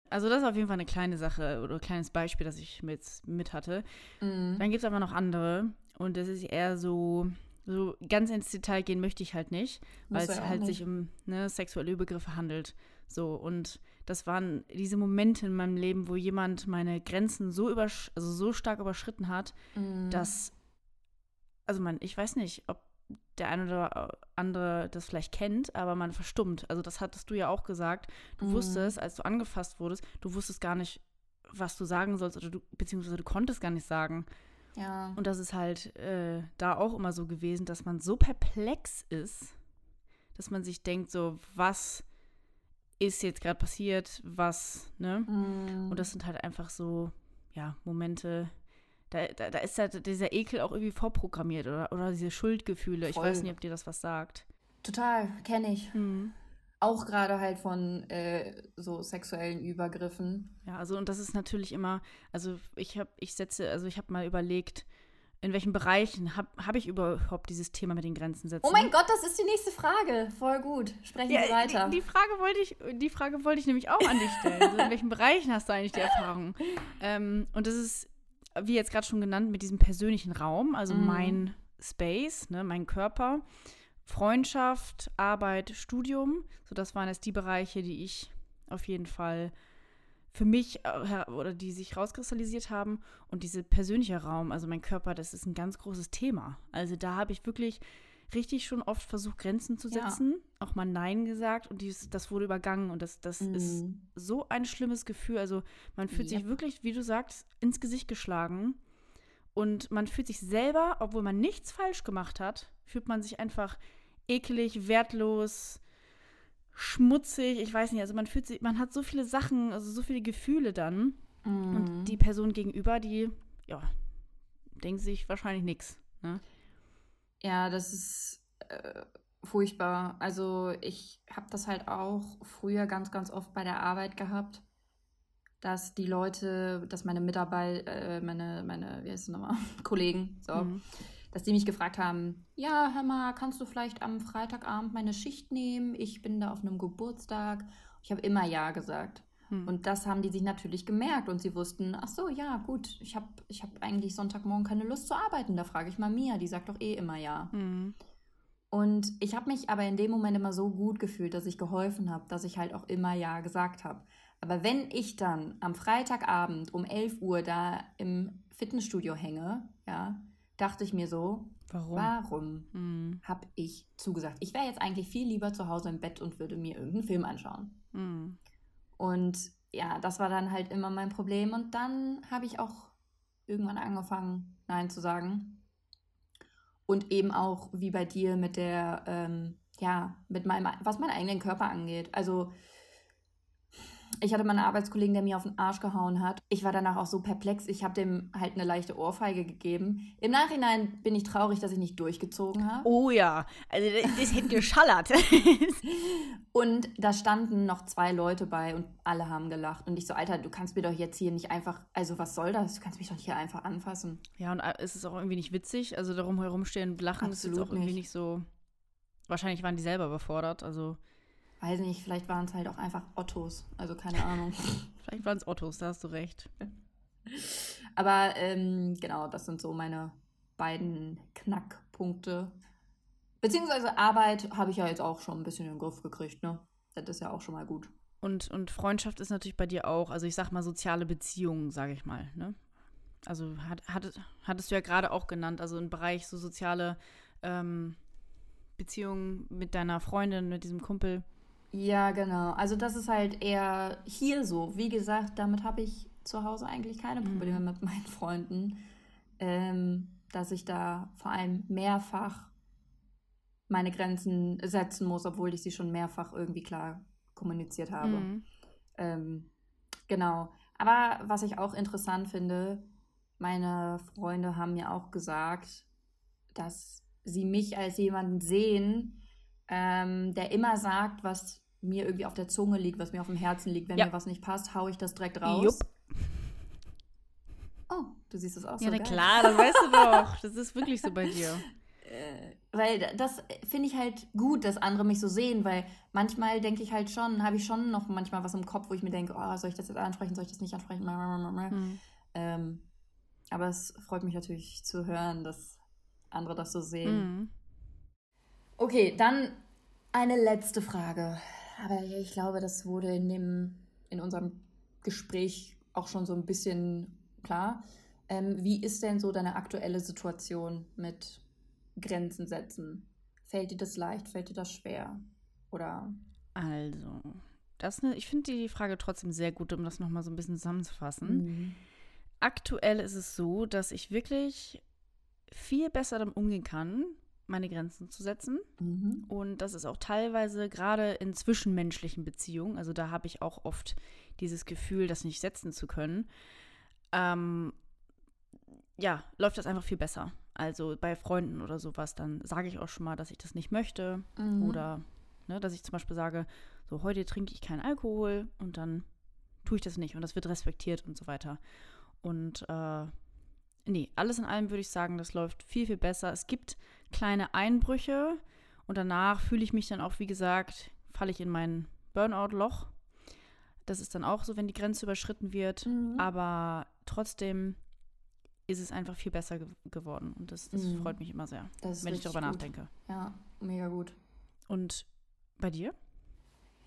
Also das ist auf jeden Fall eine kleine Sache oder ein kleines Beispiel, das ich mit, mit hatte. Mhm. Dann gibt es aber noch andere und das ist eher so, so ganz ins Detail gehen möchte ich halt nicht, weil es halt nicht. sich um ne, sexuelle Übergriffe handelt. So und das waren diese Momente in meinem Leben, wo jemand meine Grenzen so übersch also so stark überschritten hat, Mhm. dass also man, ich weiß nicht, ob der eine oder andere das vielleicht kennt, aber man verstummt. Also das hattest du ja auch gesagt. Du Mhm. wusstest, als du angefasst wurdest, du wusstest gar nicht, was du sagen sollst oder du beziehungsweise du konntest gar nicht sagen. Ja. Und das ist halt äh, da auch immer so gewesen, dass man so perplex ist, dass man sich denkt, so, was ist jetzt gerade passiert, was, ne? Mhm. Und das sind halt einfach so, ja, Momente, da, da, da ist halt dieser Ekel auch irgendwie vorprogrammiert oder, oder diese Schuldgefühle. Ich Voll. weiß nicht, ob dir das was sagt. Total, kenne ich. Mhm. Auch gerade halt von äh, so sexuellen Übergriffen. Ja, also und das ist natürlich immer, also ich habe, ich setze, also ich habe mal überlegt, in welchen Bereichen habe hab ich überhaupt dieses Thema mit den Grenzen setzen. Oh mein Gott, das ist die nächste Frage. Voll gut. Sprechen Ja, Sie weiter. Die, die Frage wollte ich, die Frage wollte ich nämlich auch an dich stellen. Also in welchen Bereichen hast du eigentlich die Erfahrung? Ähm, und das ist, wie jetzt gerade schon genannt, mit diesem persönlichen Raum, also Mhm. mein Space, ne, mein Körper, Freundschaft, Arbeit, Studium. So, das waren jetzt die Bereiche, die ich auf jeden Fall für mich äh, oder die sich rauskristallisiert haben. Und dieser persönliche Raum, also mein Körper, das ist ein ganz großes Thema. Also da habe ich wirklich richtig schon oft versucht, Grenzen zu Ja. setzen, auch mal Nein gesagt und dies, das wurde übergangen und das, das ist Mhm. so ein schlimmes Gefühl. Also man fühlt sich Yep. wirklich, wie du sagst, ins Gesicht geschlagen und man fühlt sich selber, obwohl man nichts falsch gemacht hat, fühlt man sich einfach eklig, wertlos, schmutzig, ich weiß nicht, also man fühlt sich, man hat so viele Sachen, also so viele Gefühle dann Mhm. und die Person gegenüber, die, ja, denkt sich wahrscheinlich nichts. Ne? Ja, das ist äh, furchtbar. Also ich habe das halt auch früher ganz, ganz oft bei der Arbeit gehabt, dass die Leute, dass meine Mitarbeiter, äh, meine, meine, wie heißt es nochmal, Kollegen, so, Mhm. Dass die mich gefragt haben, ja, hör mal, kannst du vielleicht am Freitagabend meine Schicht nehmen? Ich bin da auf einem Geburtstag. Ich habe immer Ja gesagt. Mhm. Und das haben die sich natürlich gemerkt und sie wussten, ach so, ja, gut, ich habe ich hab eigentlich Sonntagmorgen keine Lust zu arbeiten. Da frage ich mal Mia, die sagt doch eh immer Ja. Mhm. Und ich habe mich aber in dem Moment immer so gut gefühlt, dass ich geholfen habe, dass ich halt auch immer Ja gesagt habe. Aber wenn ich dann am Freitagabend um 11 Uhr da im Fitnessstudio hänge, ja, dachte ich mir so, Warum? warum Mhm. habe ich zugesagt? Ich wäre jetzt eigentlich viel lieber zu Hause im Bett und würde mir irgendeinen Film anschauen. Mhm. Und ja, das war dann halt immer mein Problem. Und dann habe ich auch irgendwann angefangen, Nein zu sagen. Und eben auch wie bei dir mit der, ähm, ja, mit meinem, was meinen eigenen Körper angeht. Also ich hatte mal einen Arbeitskollegen, der mir auf den Arsch gehauen hat. Ich war danach auch so perplex. Ich habe dem halt eine leichte Ohrfeige gegeben. Im Nachhinein bin ich traurig, dass ich nicht durchgezogen habe. Oh ja, also das, hätte geschallert. Und da standen noch zwei Leute bei und alle haben gelacht. Und ich so, Alter, du kannst mir doch jetzt hier nicht einfach, also was soll das? Du kannst mich doch hier einfach anfassen. ja, und äh, es ist auch irgendwie nicht witzig. Also darum herumstehen und lachen ist jetzt Absolut auch irgendwie nicht. nicht so. Wahrscheinlich waren die selber überfordert. Also Weiß nicht, vielleicht waren es halt auch einfach Ottos. Also keine Ahnung. vielleicht waren es Ottos, da hast du recht. Aber ähm, genau, das sind so meine beiden Knackpunkte. Beziehungsweise Arbeit habe ich ja jetzt auch schon ein bisschen in den Griff gekriegt, ne? Das ist ja auch schon mal gut. Und, und Freundschaft ist natürlich bei dir auch, also ich sag mal soziale Beziehungen, sage ich mal, ne? Also hat, hat, hattest du ja gerade auch genannt, also im Bereich so soziale ähm, Beziehungen mit deiner Freundin, mit diesem Kumpel. Ja, genau. Also das ist halt eher hier so. Wie gesagt, damit habe ich zu Hause eigentlich keine Probleme mhm. mit meinen Freunden, ähm, dass ich da vor allem mehrfach meine Grenzen setzen muss, obwohl ich sie schon mehrfach irgendwie klar kommuniziert habe. Mhm. Ähm, genau. Aber was ich auch interessant finde, meine Freunde haben mir auch gesagt, dass sie mich als jemanden sehen, ähm, der immer sagt, was mir irgendwie auf der Zunge liegt, was mir auf dem Herzen liegt. Wenn ja. mir was nicht passt, haue ich das direkt raus. Jupp. Oh, du siehst das auch ja, so. Ja, klar, das weißt du doch. Das ist wirklich so bei dir. Äh, weil das finde ich halt gut, dass andere mich so sehen, weil manchmal denke ich halt schon, habe ich schon noch manchmal was im Kopf, wo ich mir denke, oh, soll ich das jetzt ansprechen, soll ich das nicht ansprechen? Mhm. Ähm, aber es freut mich natürlich zu hören, dass andere das so sehen. Mhm. Okay, dann eine letzte Frage. Aber ich glaube, das wurde in, dem, in unserem Gespräch auch schon so ein bisschen klar. Ähm, wie ist denn so deine aktuelle Situation mit Grenzen setzen? Fällt dir das leicht? Fällt dir das schwer? Oder? Also, das ne, ich finde die Frage trotzdem sehr gut, um das nochmal so ein bisschen zusammenzufassen. Mhm. Aktuell ist es so, dass ich wirklich viel besser damit umgehen kann, meine Grenzen zu setzen. Mhm. Und das ist auch teilweise gerade in zwischenmenschlichen Beziehungen, also da habe ich auch oft dieses Gefühl, das nicht setzen zu können. Ähm, ja, läuft das einfach viel besser. Also bei Freunden oder sowas, dann sage ich auch schon mal, dass ich das nicht möchte. Mhm. Oder ne, dass ich zum Beispiel sage, so heute trinke ich keinen Alkohol und dann tue ich das nicht und das wird respektiert und so weiter. Und äh, nee, alles in allem würde ich sagen, das läuft viel, viel besser. Es gibt kleine Einbrüche und danach fühle ich mich dann auch, wie gesagt, falle ich in mein Burnout-Loch. Das ist dann auch so, wenn die Grenze überschritten wird. Mhm. Aber trotzdem ist es einfach viel besser ge geworden. Und das, das mhm. freut mich immer sehr, wenn ich darüber gut. nachdenke. Ja, mega gut. Und bei dir?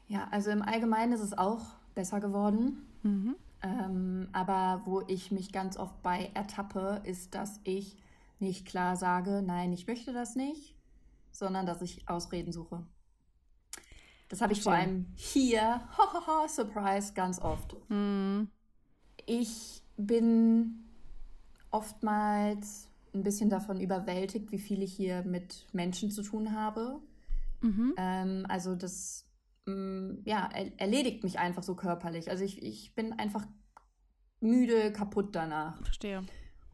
Ja, also im Allgemeinen ist es auch besser geworden. Mhm. Ähm, aber wo ich mich ganz oft bei ertappe, ist, dass ich nicht klar sage, nein, ich möchte das nicht, sondern dass ich Ausreden suche. Das habe ich vor allem hier, Surprise, ganz oft. Mhm. Ich bin oftmals ein bisschen davon überwältigt, wie viel ich hier mit Menschen zu tun habe. Mhm. Ähm, also das mm, ja, er, erledigt mich einfach so körperlich. Also ich, ich bin einfach müde, kaputt danach. Verstehe.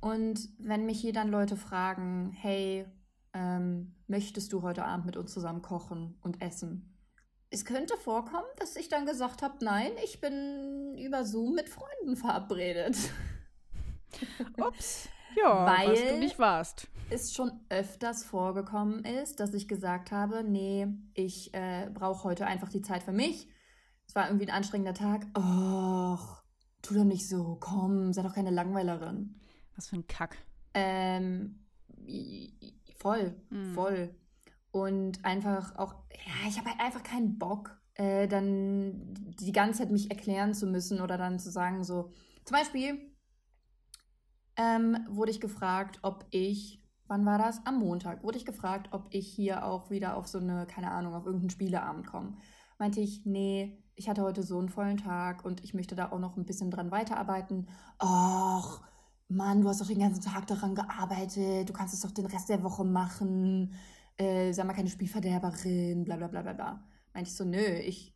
Und wenn mich hier dann Leute fragen, hey, ähm, möchtest du heute Abend mit uns zusammen kochen und essen? Es könnte vorkommen, dass ich dann gesagt habe, nein, ich bin über Zoom mit Freunden verabredet. Ups. Ja, weil was du nicht warst. es schon öfters vorgekommen ist, dass ich gesagt habe, nee, ich äh, brauche heute einfach die Zeit für mich. Es war irgendwie ein anstrengender Tag. Och, tu doch nicht so, komm, sei doch keine Langweilerin. Was für ein Kack. Ähm, voll, mhm. voll. Und einfach auch, ja, ich habe halt einfach keinen Bock, äh, dann die ganze Zeit mich erklären zu müssen oder dann zu sagen, so, zum Beispiel ähm, wurde ich gefragt, ob ich, wann war das? Am Montag wurde ich gefragt, ob ich hier auch wieder auf so eine, keine Ahnung, auf irgendeinen Spieleabend komme. Meinte ich, nee, ich hatte heute so einen vollen Tag und ich möchte da auch noch ein bisschen dran weiterarbeiten. Och, Mann, du hast doch den ganzen Tag daran gearbeitet, du kannst es doch den Rest der Woche machen, äh, sei mal keine Spielverderberin, bla bla bla bla bla. Meinte ich so, nö, ich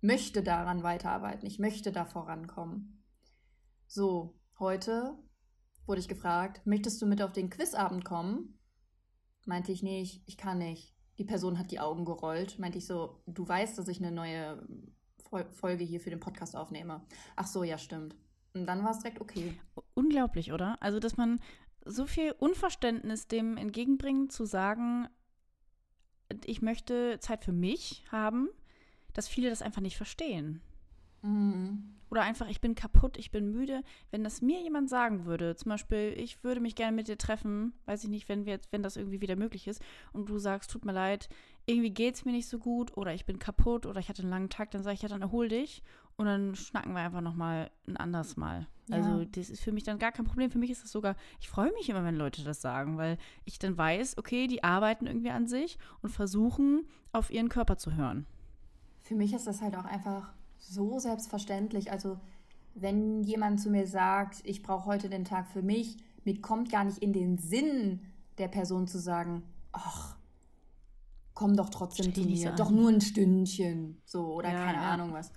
möchte daran weiterarbeiten, ich möchte da vorankommen. So, heute wurde ich gefragt, möchtest du mit auf den Quizabend kommen? Meinte ich, nee, ich, ich kann nicht. Die Person hat die Augen gerollt. Meinte ich so, du weißt, dass ich eine neue Folge hier für den Podcast aufnehme. Ach so, ja, stimmt. Und dann war es direkt okay. Unglaublich, oder? Also, dass man so viel Unverständnis dem entgegenbringt, zu sagen, ich möchte Zeit für mich haben, dass viele das einfach nicht verstehen. Mhm. Oder einfach, ich bin kaputt, ich bin müde. Wenn das mir jemand sagen würde, zum Beispiel, ich würde mich gerne mit dir treffen, weiß ich nicht, wenn, wir, wenn das irgendwie wieder möglich ist, und du sagst, tut mir leid, irgendwie geht es mir nicht so gut oder ich bin kaputt oder ich hatte einen langen Tag, dann sage ich, ja, dann erhol dich und dann schnacken wir einfach nochmal ein anderes Mal. Ja. Also das ist für mich dann gar kein Problem. Für mich ist das sogar, ich freue mich immer, wenn Leute das sagen, weil ich dann weiß, okay, die arbeiten irgendwie an sich und versuchen, auf ihren Körper zu hören. Für mich ist das halt auch einfach so selbstverständlich. Also wenn jemand zu mir sagt, ich brauche heute den Tag für mich, mir kommt gar nicht in den Sinn der Person zu sagen, ach, komm doch trotzdem Steh zu mir, doch nur ein Stündchen, so oder ja, keine ja. Ahnung was.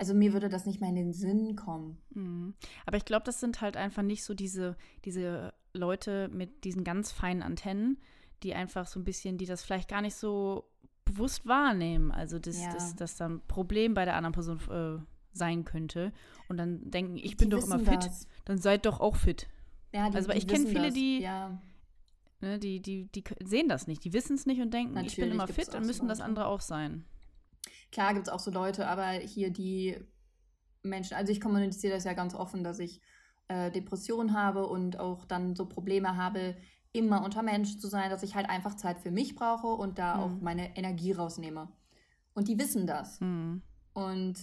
Also mir würde das nicht mal in den Sinn kommen. Mhm. Aber ich glaube, das sind halt einfach nicht so diese, diese Leute mit diesen ganz feinen Antennen, die einfach so ein bisschen, die das vielleicht gar nicht so bewusst wahrnehmen. Also, dass ja. das, das dann ein Problem bei der anderen Person äh, sein könnte. Und dann denken, ich die bin doch immer fit, das. dann seid doch auch fit. Ja, die, also, ich kenne viele, das. die, ja. ne, die, die, die sehen das nicht. Die wissen es nicht und denken, Natürlich ich bin immer fit, dann müssen das andere auch sein. Klar gibt es auch so Leute, aber hier die Menschen, also ich kommuniziere das ja ganz offen, dass ich äh, Depressionen habe und auch dann so Probleme habe, immer unter Menschen zu sein, dass ich halt einfach Zeit für mich brauche und da mhm. auch meine Energie rausnehme. Und die wissen das. Mhm. Und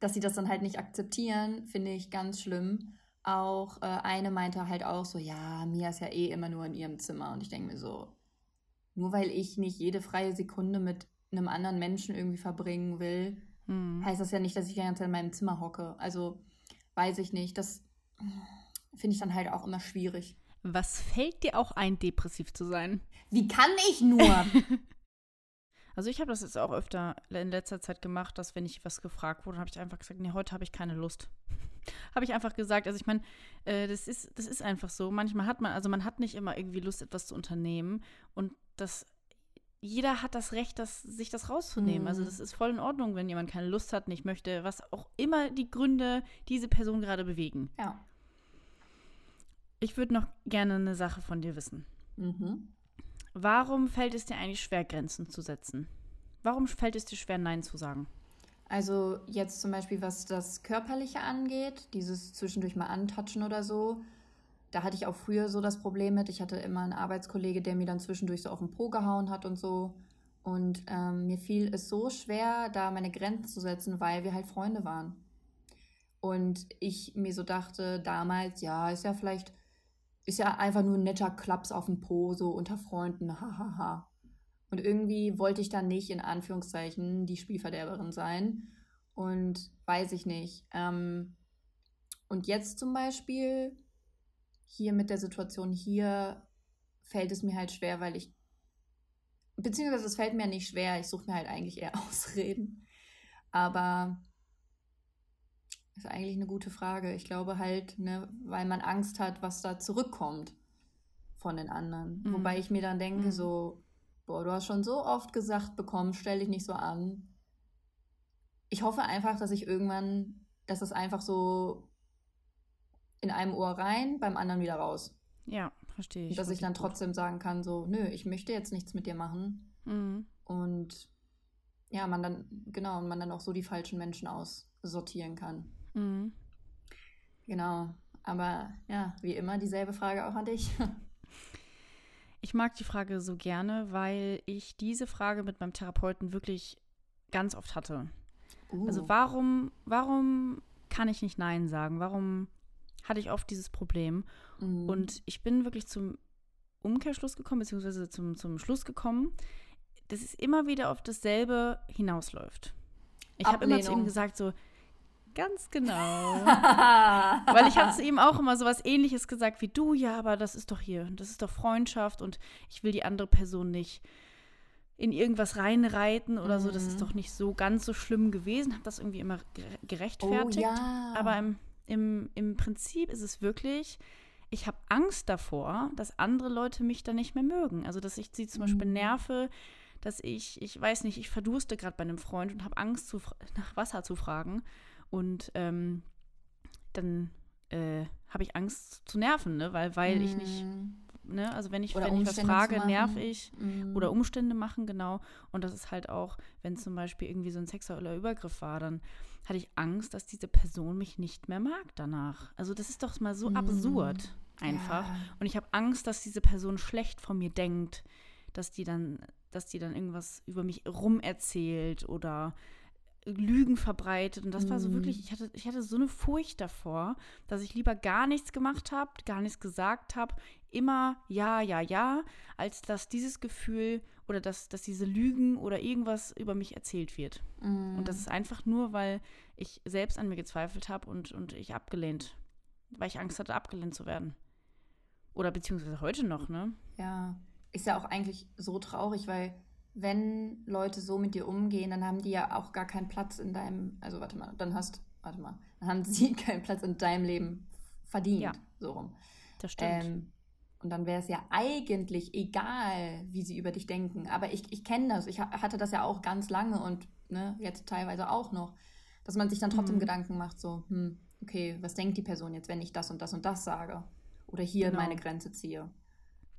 dass sie das dann halt nicht akzeptieren, finde ich ganz schlimm. Auch äh, eine meinte halt auch so, ja, Mia ist ja eh immer nur in ihrem Zimmer. Und ich denke mir so, nur weil ich nicht jede freie Sekunde mit einem anderen Menschen irgendwie verbringen will, mhm. heißt das ja nicht, dass ich die ganze Zeit in meinem Zimmer hocke. Also weiß ich nicht. Das finde ich dann halt auch immer schwierig. Was fällt dir auch ein, depressiv zu sein? Wie kann ich nur? also ich habe das jetzt auch öfter in letzter Zeit gemacht, dass wenn ich was gefragt wurde, habe ich einfach gesagt, nee, heute habe ich keine Lust. habe ich einfach gesagt. Also ich meine, äh, das, ist, das ist einfach so. Manchmal hat man, also man hat nicht immer irgendwie Lust, etwas zu unternehmen. Und das, jeder hat das Recht, das, sich das rauszunehmen. Also mhm. Also das ist voll in Ordnung, wenn jemand keine Lust hat, nicht möchte, was auch immer die Gründe diese Person gerade bewegen. Ja. Ich würde noch gerne eine Sache von dir wissen. Mhm. Warum fällt es dir eigentlich schwer, Grenzen zu setzen? Warum fällt es dir schwer, Nein zu sagen? Also jetzt zum Beispiel, was das Körperliche angeht, dieses zwischendurch mal antatschen oder so, da hatte ich auch früher so das Problem mit. Ich hatte immer einen Arbeitskollege, der mir dann zwischendurch so auf den Po gehauen hat und so. Und ähm, mir fiel es so schwer, da meine Grenzen zu setzen, weil wir halt Freunde waren. Und ich mir so dachte damals, ja, ist ja vielleicht ist ja einfach nur ein netter Klaps auf dem Po, so unter Freunden, hahaha. Ha, ha. Und irgendwie wollte ich dann nicht in Anführungszeichen die Spielverderberin sein. Und weiß ich nicht. Ähm, und jetzt zum Beispiel, hier mit der Situation hier, fällt es mir halt schwer, weil ich. Beziehungsweise es fällt mir nicht schwer, ich suche mir halt eigentlich eher Ausreden. Aber ist eigentlich eine gute Frage. Ich glaube halt, ne, weil man Angst hat, was da zurückkommt von den anderen. Mhm. Wobei ich mir dann denke, mhm. so, boah, du hast schon so oft gesagt bekommen, stell dich nicht so an. Ich hoffe einfach, dass ich irgendwann, dass es einfach so in einem Ohr rein, beim anderen wieder raus. Ja, verstehe ich. Dass ich dann trotzdem sagen kann, so, nö, ich möchte jetzt nichts mit dir machen. Mhm. Und ja, man dann, genau, und man dann auch so die falschen Menschen aussortieren kann. Mhm. Genau. Aber ja, wie immer dieselbe Frage auch an dich. Ich mag die Frage so gerne, weil ich diese Frage mit meinem Therapeuten wirklich ganz oft hatte. Uh. Also warum, warum kann ich nicht Nein sagen? Warum hatte ich oft dieses Problem? Mhm. Und ich bin wirklich zum Umkehrschluss gekommen, beziehungsweise zum, zum Schluss gekommen, dass es immer wieder auf dasselbe hinausläuft. Ich habe immer zu ihm gesagt, so, Ganz genau. Weil ich habe zu ihm auch immer so was ähnliches gesagt wie du, ja, aber das ist doch hier, das ist doch Freundschaft und ich will die andere Person nicht in irgendwas reinreiten oder mhm. so. Das ist mhm. doch nicht so ganz so schlimm gewesen. Habe das irgendwie immer gerechtfertigt. Oh, ja. Aber im, im, im Prinzip ist es wirklich, ich habe Angst davor, dass andere Leute mich dann nicht mehr mögen. Also, dass ich sie zum mhm. Beispiel nerve, dass ich, ich weiß nicht, ich verdurste gerade bei einem Freund und habe Angst, zu, nach Wasser zu fragen. Und ähm, dann äh, habe ich Angst zu nerven, ne? weil, weil mhm. ich nicht, mhm. ne, also wenn ich, wenn ich was frage, nerv ich mm. oder Umstände machen, genau. Und das ist halt auch, wenn zum Beispiel irgendwie so ein sexueller Übergriff war, dann hatte ich Angst, dass diese Person mich nicht mehr mag danach. Also das ist doch mal so mm. absurd einfach. Ja. Und ich habe Angst, dass diese Person schlecht von mir denkt, dass die dann, dass die dann irgendwas über mich rumerzählt oder Lügen verbreitet. Und das war so mhm. wirklich, ich hatte, ich hatte so eine Furcht davor, dass ich lieber gar nichts gemacht habe, gar nichts gesagt habe, immer ja, ja, ja, als dass dieses Gefühl oder dass, dass diese Lügen oder irgendwas über mich erzählt wird. Mm. Und das ist einfach nur, weil ich selbst an mir gezweifelt habe und, und ich abgelehnt, weil ich Angst hatte, abgelehnt zu werden. Oder beziehungsweise heute noch, ne? Ja, ist ja auch eigentlich so traurig, weil wenn Leute so mit dir umgehen, dann haben die ja auch gar keinen Platz in deinem, also warte mal, dann hast, warte mal, dann haben sie keinen Platz in deinem Leben verdient, ja, so rum. Das stimmt. Ähm, und dann wäre es ja eigentlich egal, wie sie über dich denken. Aber ich, ich kenne das. Ich hatte das ja auch ganz lange und ne, jetzt teilweise auch noch, dass man sich dann trotzdem mhm. Gedanken macht, so, hm, okay, was denkt die Person jetzt, wenn ich das und das und das sage? Oder hier genau. meine Grenze ziehe.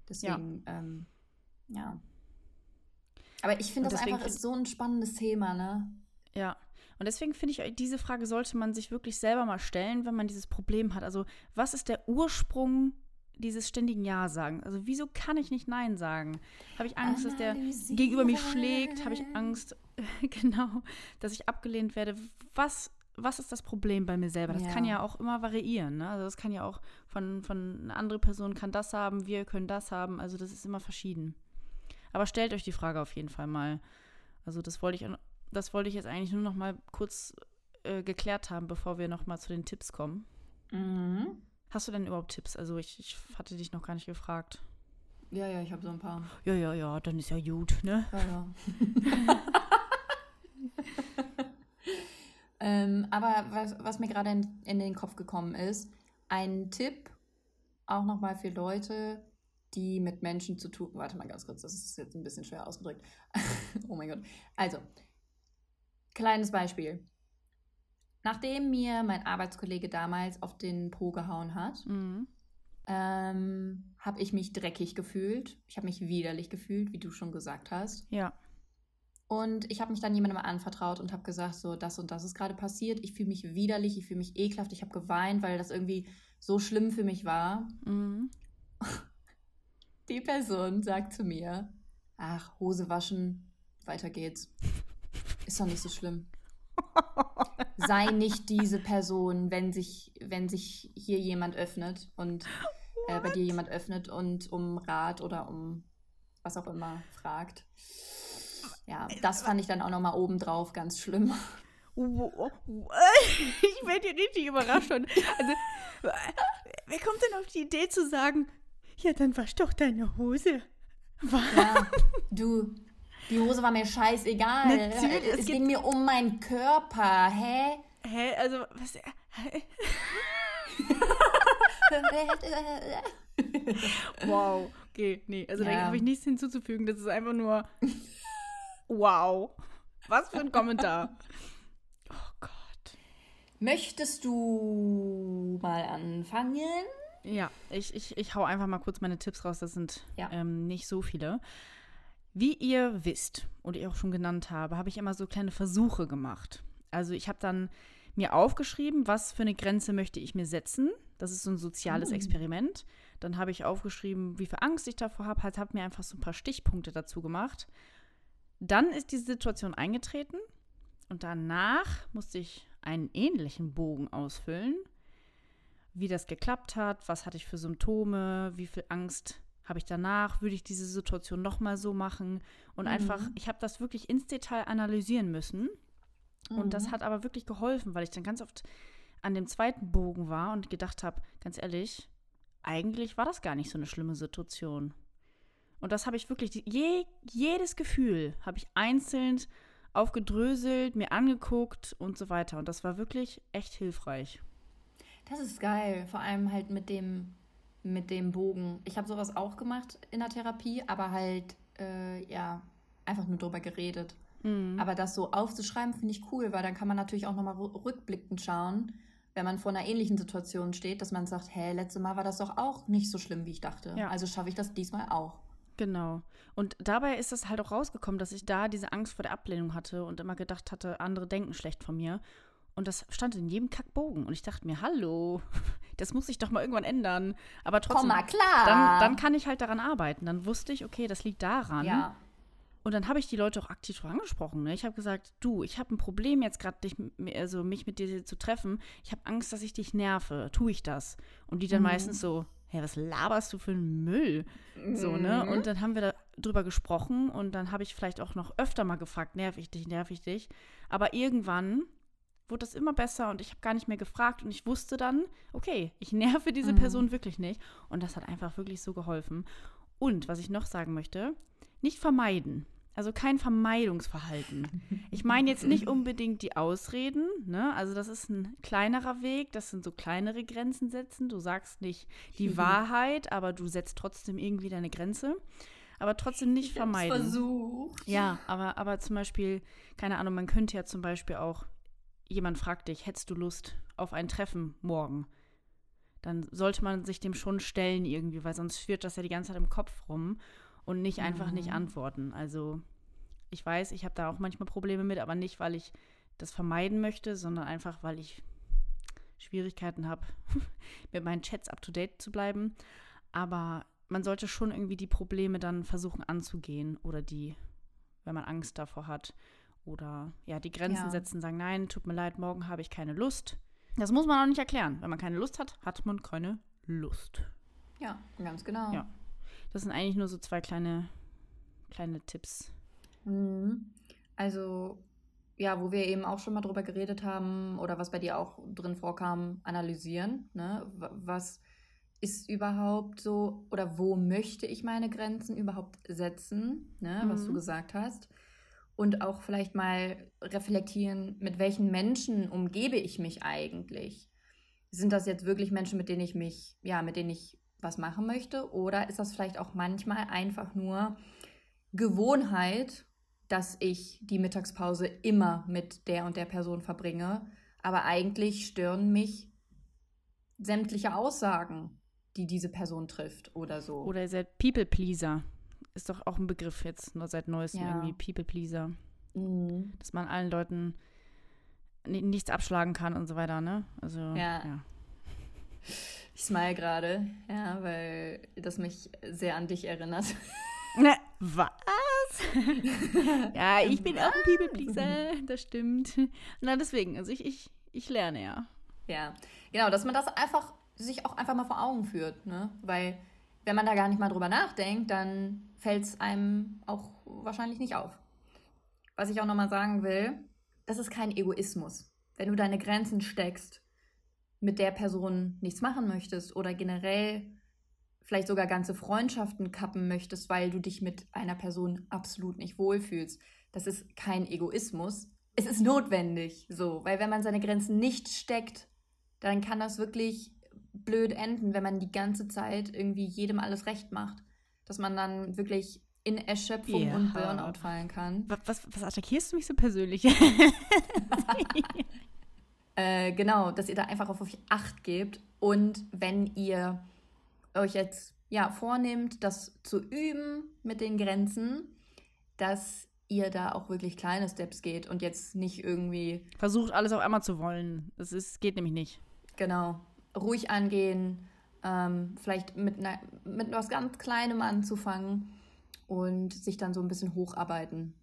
Deswegen, ja. Ähm, ja. Aber ich finde das einfach ist so ein spannendes Thema, ne? Ja. Und deswegen finde ich, diese Frage sollte man sich wirklich selber mal stellen, wenn man dieses Problem hat. Also, was ist der Ursprung dieses ständigen Ja sagen? Also, wieso kann ich nicht Nein sagen? Habe ich Angst, dass der gegenüber mich schlägt? Habe ich Angst, genau, dass ich abgelehnt werde? Was, was ist das Problem bei mir selber? Das ja. kann ja auch immer variieren. Ne? Also, das kann ja auch von, von einer anderen Person kann das haben, wir können das haben. Also, das ist immer verschieden. Aber stellt euch die Frage auf jeden Fall mal. Also das wollte ich, das wollte ich jetzt eigentlich nur noch mal kurz äh, geklärt haben, bevor wir noch mal zu den Tipps kommen. Mhm. Hast du denn überhaupt Tipps? Also ich, ich hatte dich noch gar nicht gefragt. Ja, ja, ich habe so ein paar. Ja, ja, ja, dann ist ja gut, ne? Ja, ja. ähm, aber was, was mir gerade in, in den Kopf gekommen ist, ein Tipp auch noch mal für Leute, die mit Menschen zu tun. Warte mal ganz kurz, das ist jetzt ein bisschen schwer ausgedrückt. oh mein Gott. Also, kleines Beispiel. Nachdem mir mein Arbeitskollege damals auf den Po gehauen hat, mhm. ähm, habe ich mich dreckig gefühlt. Ich habe mich widerlich gefühlt, wie du schon gesagt hast. Ja. Und ich habe mich dann jemandem anvertraut und habe gesagt, so, das und das ist gerade passiert. Ich fühle mich widerlich, ich fühle mich ekelhaft, ich habe geweint, weil das irgendwie so schlimm für mich war. Mhm. Die Person sagt zu mir, ach, Hose waschen, weiter geht's. Ist doch nicht so schlimm. Sei nicht diese Person, wenn sich, wenn sich hier jemand öffnet und äh, bei dir jemand öffnet und um Rat oder um was auch immer fragt. Ja, das fand ich dann auch nochmal obendrauf ganz schlimm. Ich werde hier richtig überrascht. Also, wer kommt denn auf die Idee zu sagen, ja, dann wasch doch deine Hose. Was? Ja, du, die Hose war mir scheißegal. Natürlich, es, es ging mir um meinen Körper. Hä? Hä? Also, was? wow. Okay, nee. Also, ja. da habe ich nichts hinzuzufügen. Das ist einfach nur. Wow. Was für ein Kommentar. Oh Gott. Möchtest du mal anfangen? Ja, ich, ich, ich hau einfach mal kurz meine Tipps raus. Das sind ja. ähm, nicht so viele. Wie ihr wisst und ich auch schon genannt habe, habe ich immer so kleine Versuche gemacht. Also ich habe dann mir aufgeschrieben, was für eine Grenze möchte ich mir setzen. Das ist so ein soziales oh. Experiment. Dann habe ich aufgeschrieben, wie viel Angst ich davor habe, halt habe mir einfach so ein paar Stichpunkte dazu gemacht. Dann ist diese Situation eingetreten und danach musste ich einen ähnlichen Bogen ausfüllen wie das geklappt hat, was hatte ich für Symptome, wie viel Angst habe ich danach, würde ich diese Situation nochmal so machen und mhm. einfach, ich habe das wirklich ins Detail analysieren müssen mhm. und das mhm. hat aber wirklich geholfen, weil ich dann ganz oft an dem zweiten Bogen war und gedacht habe, ganz ehrlich, eigentlich war das gar nicht so eine schlimme Situation. Und das habe ich wirklich, je, jedes Gefühl habe ich einzeln aufgedröselt, mir angeguckt und so weiter. Und das war wirklich echt hilfreich. Das ist geil, vor allem halt mit dem, mit dem Bogen. Ich habe sowas auch gemacht in der Therapie, aber halt, äh, ja, einfach nur drüber geredet. Mhm. Aber das so aufzuschreiben, finde ich cool, weil dann kann man natürlich auch nochmal rückblickend schauen, wenn man vor einer ähnlichen Situation steht, dass man sagt, hä, letztes Mal war das doch auch nicht so schlimm, wie ich dachte. Ja. Also schaffe ich das diesmal auch. Genau. Und dabei ist es halt auch rausgekommen, dass ich da diese Angst vor der Ablehnung hatte und immer gedacht hatte, andere denken schlecht von mir. Und das stand in jedem Kackbogen. Und ich dachte mir, hallo, das muss sich doch mal irgendwann ändern. Aber trotzdem. Komm mal klar. Dann, dann kann ich halt daran arbeiten. Dann wusste ich, okay, das liegt daran. Ja. Und dann habe ich die Leute auch aktiv drauf angesprochen. Ne? Ich habe gesagt, du, ich habe ein Problem jetzt gerade, also mich mit dir zu treffen. Ich habe Angst, dass ich dich nerve. Tue ich das? Und die dann mhm. meistens so, hey, was laberst du für einen Müll? Mhm. So, ne? Mhm. Und dann haben wir darüber gesprochen und dann habe ich vielleicht auch noch öfter mal gefragt, nerv ich dich, nerv ich dich. Aber irgendwann wurde das immer besser und ich habe gar nicht mehr gefragt und ich wusste dann, okay, ich nerve diese mhm. Person wirklich nicht. Und das hat einfach wirklich so geholfen. Und was ich noch sagen möchte, nicht vermeiden. Also kein Vermeidungsverhalten. Ich meine jetzt nicht unbedingt die Ausreden, ne? Also das ist ein kleinerer Weg, das sind so kleinere Grenzen setzen. Du sagst nicht die Wahrheit, aber du setzt trotzdem irgendwie deine Grenze. Aber trotzdem nicht ich vermeiden. Versucht. Ja, aber, aber zum Beispiel, keine Ahnung, man könnte ja zum Beispiel auch, jemand fragt dich, hättest du Lust auf ein Treffen morgen? Dann sollte man sich dem schon stellen irgendwie, weil sonst führt das ja die ganze Zeit im Kopf rum und nicht einfach mhm. nicht antworten. Also ich weiß, ich habe da auch manchmal Probleme mit, aber nicht, weil ich das vermeiden möchte, sondern einfach, weil ich Schwierigkeiten habe, mit meinen Chats up-to-date zu bleiben. Aber man sollte schon irgendwie die Probleme dann versuchen anzugehen oder die, wenn man Angst davor hat oder ja, die Grenzen ja. setzen, sagen, nein, tut mir leid, morgen habe ich keine Lust. Das muss man auch nicht erklären. Wenn man keine Lust hat, hat man keine Lust. Ja, ganz genau. Ja. Das sind eigentlich nur so zwei kleine, kleine Tipps. Mhm. Also, ja, wo wir eben auch schon mal drüber geredet haben oder was bei dir auch drin vorkam, analysieren. Ne? Was ist überhaupt so oder wo möchte ich meine Grenzen überhaupt setzen, ne? was mhm. du gesagt hast. Und auch vielleicht mal reflektieren, mit welchen Menschen umgebe ich mich eigentlich? Sind das jetzt wirklich Menschen, mit denen ich mich, ja, mit denen ich was machen möchte? Oder ist das vielleicht auch manchmal einfach nur Gewohnheit, dass ich die Mittagspause immer mit der und der Person verbringe? Aber eigentlich stören mich sämtliche Aussagen, die diese Person trifft oder so. Oder ihr seid People Pleaser. Ist doch auch ein Begriff jetzt nur seit neuestem ja. irgendwie People Pleaser. Mhm. Dass man allen Leuten nichts abschlagen kann und so weiter, ne? Also, ja. ja. Ich smile gerade, ja, weil das mich sehr an dich erinnert. Na, was? ja, ich bin auch ein People Pleaser, das stimmt. Na, deswegen, also ich, ich, ich lerne ja. Ja, genau, dass man das einfach sich auch einfach mal vor Augen führt, ne? Weil wenn man da gar nicht mal drüber nachdenkt, dann fällt es einem auch wahrscheinlich nicht auf. Was ich auch nochmal sagen will, das ist kein Egoismus. Wenn du deine Grenzen steckst mit der Person nichts machen möchtest oder generell vielleicht sogar ganze Freundschaften kappen möchtest, weil du dich mit einer Person absolut nicht wohlfühlst. Das ist kein Egoismus. Es ist notwendig, so, weil wenn man seine Grenzen nicht steckt, dann kann das wirklich blöd enden, wenn man die ganze Zeit irgendwie jedem alles recht macht. Dass man dann wirklich in Erschöpfung ja. und Burnout fallen kann. Was, was, was attackierst du mich so persönlich? Äh, genau, dass ihr da einfach auf euch Acht gebt. Und wenn ihr euch jetzt ja vornehmt, das zu üben mit den Grenzen, dass ihr da auch wirklich kleine Steps geht und jetzt nicht irgendwie. Versucht alles auf einmal zu wollen. Das ist, geht nämlich nicht. Genau. Ruhig angehen, ähm, vielleicht mit, ne, mit was ganz Kleinem anzufangen und sich dann so ein bisschen hocharbeiten.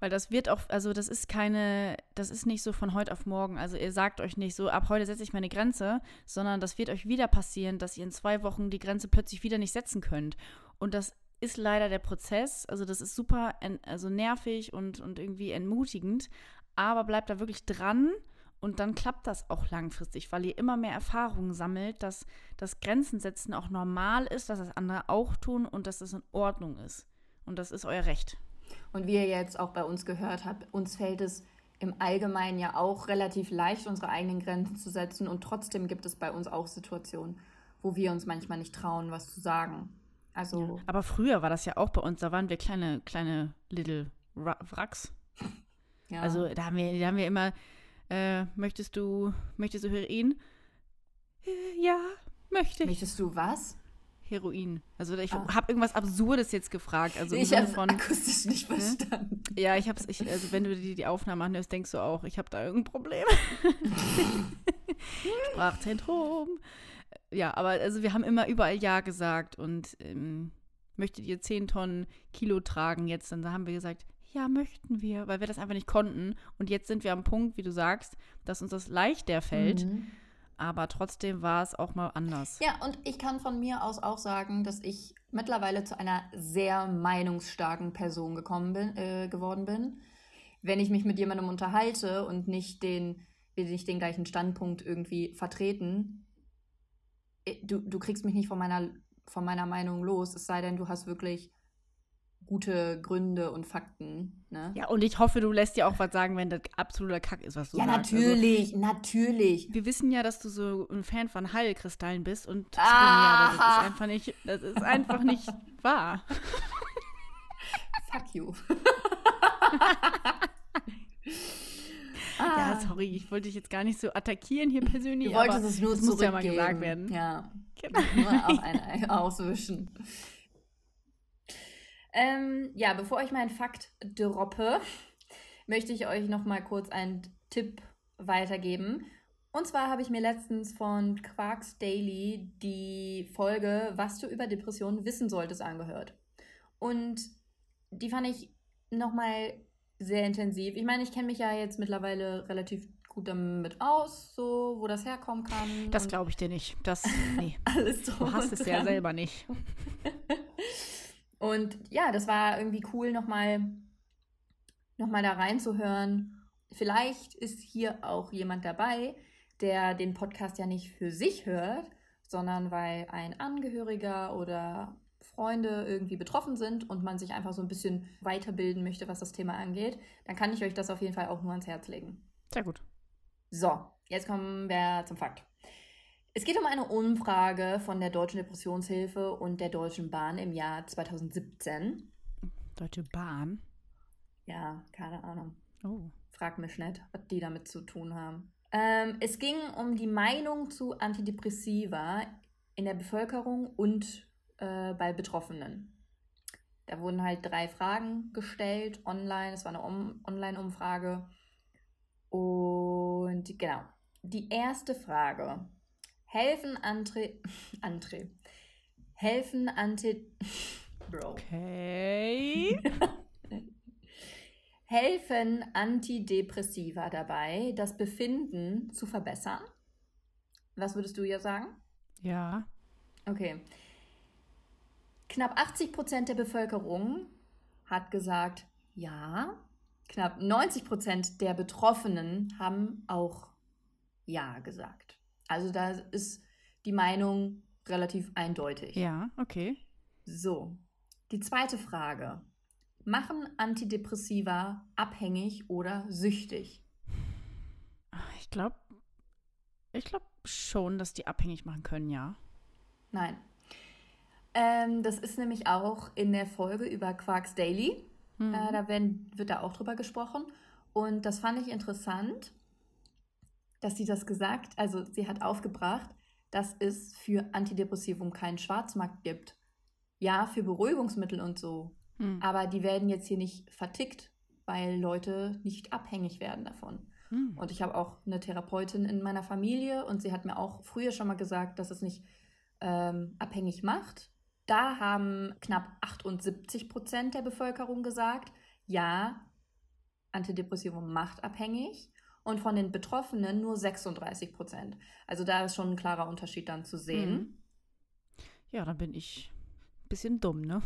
Weil das wird auch, also das ist keine, das ist nicht so von heute auf morgen. Also ihr sagt euch nicht so, ab heute setze ich meine Grenze, sondern das wird euch wieder passieren, dass ihr in zwei Wochen die Grenze plötzlich wieder nicht setzen könnt. Und das ist leider der Prozess. Also das ist super, also nervig und, und irgendwie entmutigend. Aber bleibt da wirklich dran und dann klappt das auch langfristig, weil ihr immer mehr Erfahrungen sammelt, dass das Grenzen setzen auch normal ist, dass das andere auch tun und dass das in Ordnung ist. Und das ist euer Recht. Und wie ihr jetzt auch bei uns gehört habt, uns fällt es im Allgemeinen ja auch relativ leicht, unsere eigenen Grenzen zu setzen. Und trotzdem gibt es bei uns auch Situationen, wo wir uns manchmal nicht trauen, was zu sagen. Also. Ja, aber früher war das ja auch bei uns, da waren wir kleine, kleine Little Wracks. Ja. Also da haben wir, da haben wir immer Äh, möchtest du, möchtest du Heroin? Äh, ja, möchte ich. Möchtest du was? Heroin. Also ich Ah. habe irgendwas Absurdes jetzt gefragt. Also ich habe von, akustisch nicht verstanden. ja, ich hab's, ich, also wenn du die, die Aufnahme anhörst, denkst du auch, ich habe da irgendein Problem. Sprachzentrum. Ja, aber also wir haben immer überall Ja gesagt und ähm, möchtet ihr 10 Tonnen Kilo tragen jetzt? Dann haben wir gesagt, ja, möchten wir, weil wir das einfach nicht konnten. Und jetzt sind wir am Punkt, wie du sagst, dass uns das leichter fällt, Mhm. aber trotzdem war es auch mal anders. Ja, und ich kann von mir aus auch sagen, dass ich mittlerweile zu einer sehr meinungsstarken Person gekommen bin, äh, geworden bin. Wenn ich mich mit jemandem unterhalte und nicht den, nicht den gleichen Standpunkt irgendwie vertreten, äh, du, du kriegst mich nicht von meiner, von meiner Meinung los, es sei denn, du hast wirklich gute Gründe und Fakten. Ne? Ja, und ich hoffe, du lässt dir auch was sagen, wenn das absoluter Kack ist, was du Ja, sagst. Also, natürlich, natürlich. wir wissen ja, dass du so ein Fan von Heilkristallen bist und Ah. ja, das ist einfach nicht, das ist einfach nicht wahr. Fuck you. Ja, sorry, ich wollte dich jetzt gar nicht so attackieren hier persönlich, Du wolltest aber es nur das muss ja mal gesagt werden. Ja, Genau. nur auf ein Ei auswischen. Ähm, ja, bevor ich meinen Fakt droppe, möchte ich euch noch mal kurz einen Tipp weitergeben. Und zwar habe ich mir letztens von Quarks Daily die Folge Was du über Depressionen wissen solltest angehört. Und die fand ich noch mal sehr intensiv. Ich meine, ich kenne mich ja jetzt mittlerweile relativ gut damit aus, so wo das herkommen kann. Das glaube ich dir nicht. Das, nee, alles drum du hast es ja selber nicht. Und ja, das war irgendwie cool, nochmal noch mal da reinzuhören. Vielleicht ist hier auch jemand dabei, der den Podcast ja nicht für sich hört, sondern weil ein Angehöriger oder Freunde irgendwie betroffen sind und man sich einfach so ein bisschen weiterbilden möchte, was das Thema angeht, dann kann ich euch das auf jeden Fall auch nur ans Herz legen. Sehr gut. So, jetzt kommen wir zum Fakt. Es geht um eine Umfrage von der Deutschen Depressionshilfe und der Deutschen Bahn im Jahr 2017. Deutsche Bahn. Ja, keine Ahnung. Oh. Frag mich nicht, was die damit zu tun haben. Ähm, es ging um die Meinung zu Antidepressiva in der Bevölkerung und äh, bei Betroffenen. Da wurden halt drei Fragen gestellt online. Es war eine um Online-Umfrage. Und genau. Die erste Frage. Helfen Antre... Antre... Helfen Anti... Bro. Okay. Helfen Antidepressiva dabei, das Befinden zu verbessern? Was würdest du ja sagen? Ja. Okay. Knapp 80 Prozent der Bevölkerung hat gesagt, ja. Knapp 90 Prozent der Betroffenen haben auch ja gesagt. Also da ist die Meinung relativ eindeutig. Ja, okay. So, die zweite Frage. Machen Antidepressiva abhängig oder süchtig? Ich glaube, ich glaube schon, dass die abhängig machen können, ja. Nein. Ähm, das ist nämlich auch in der Folge über Quarks Daily. Mhm. Äh, da werden, wird da auch drüber gesprochen. Und das fand ich interessant, dass sie das gesagt, also sie hat aufgebracht, dass es für Antidepressivum keinen Schwarzmarkt gibt. Ja, für Beruhigungsmittel und so. Hm. Aber die werden jetzt hier nicht vertickt, weil Leute nicht abhängig werden davon. Hm. Und ich habe auch eine Therapeutin in meiner Familie und sie hat mir auch früher schon mal gesagt, dass es nicht ähm, abhängig macht. Da haben knapp 78 Prozent der Bevölkerung gesagt, ja, Antidepressivum macht abhängig. Und von den Betroffenen nur 36 Prozent. Also da ist schon ein klarer Unterschied dann zu sehen. Mhm. Ja, dann bin ich ein bisschen dumm, ne?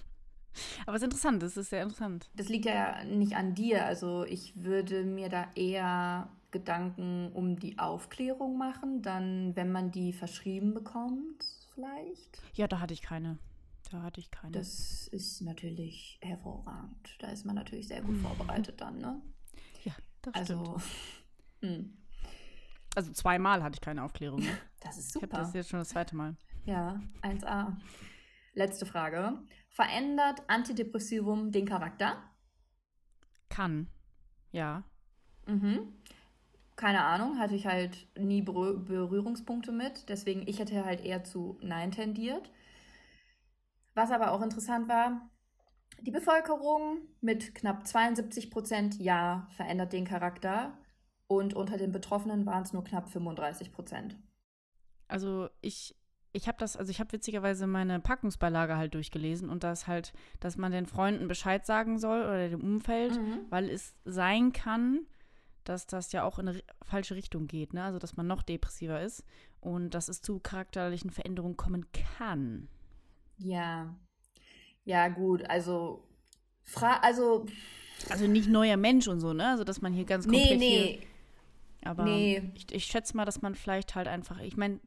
Aber es ist interessant, es ist sehr interessant. Das liegt ja nicht an dir. Also ich würde mir da eher Gedanken um die Aufklärung machen, dann wenn man die verschrieben bekommt, vielleicht. Ja, da hatte ich keine. Da hatte ich keine. Das ist natürlich hervorragend. Da ist man natürlich sehr gut vorbereitet dann, ne? Das stimmt. Also, hm, Also zweimal hatte ich keine Aufklärung. Ne? das ist Ich habe super. das jetzt schon das zweite Mal. Ja, 1a. Letzte Frage. Verändert Antidepressivum den Charakter? Kann. Ja. Mhm. keine Ahnung, hatte ich halt nie Berührungspunkte mit. Deswegen, ich hätte halt eher zu Nein tendiert. Was aber auch interessant war, die Bevölkerung mit knapp 72 Prozent Ja verändert den Charakter und unter den Betroffenen waren es nur knapp 35 Prozent. Also ich, ich habe das, also ich habe witzigerweise meine Packungsbeilage halt durchgelesen und das halt, dass man den Freunden Bescheid sagen soll oder dem Umfeld, mhm. weil es sein kann, dass das ja auch in eine falsche Richtung geht, ne? Also dass man noch depressiver ist und dass es zu charakterlichen Veränderungen kommen kann. Ja. Ja, gut, also Fra also also nicht neuer Mensch und so, ne? Also dass man hier ganz komplett nee, nee. Hier, aber nee. ich, ich schätze mal, dass man vielleicht halt einfach, ich meine,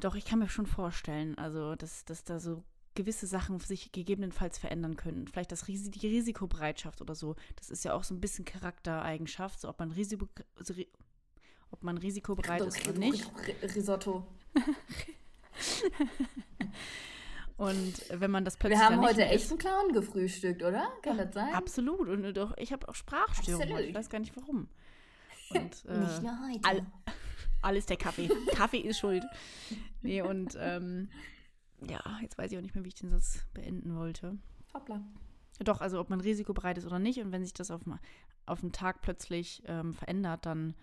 doch, ich kann mir schon vorstellen, also dass, dass da so gewisse Sachen sich gegebenenfalls verändern können. Vielleicht das Ris die Risikobereitschaft oder so. Das ist ja auch so ein bisschen Charaktereigenschaft, so ob man Risiko, also, ob man risikobereit ist oder nicht. Risotto. Und wenn man das plötzlich. Wir haben heute echt einen Clown gefrühstückt, oder? Kann das sein? Absolut. Und doch, ich habe auch Sprachstörungen. Ich weiß gar nicht warum. Und, äh, nicht nur heute. All, alles der Kaffee. Kaffee ist schuld. Nee, und ähm, ja, jetzt weiß ich auch nicht mehr, wie ich den Satz beenden wollte. Hoppla. Doch, also ob man risikobereit ist oder nicht. Und wenn sich das auf, auf einen Tag plötzlich ähm, verändert, dann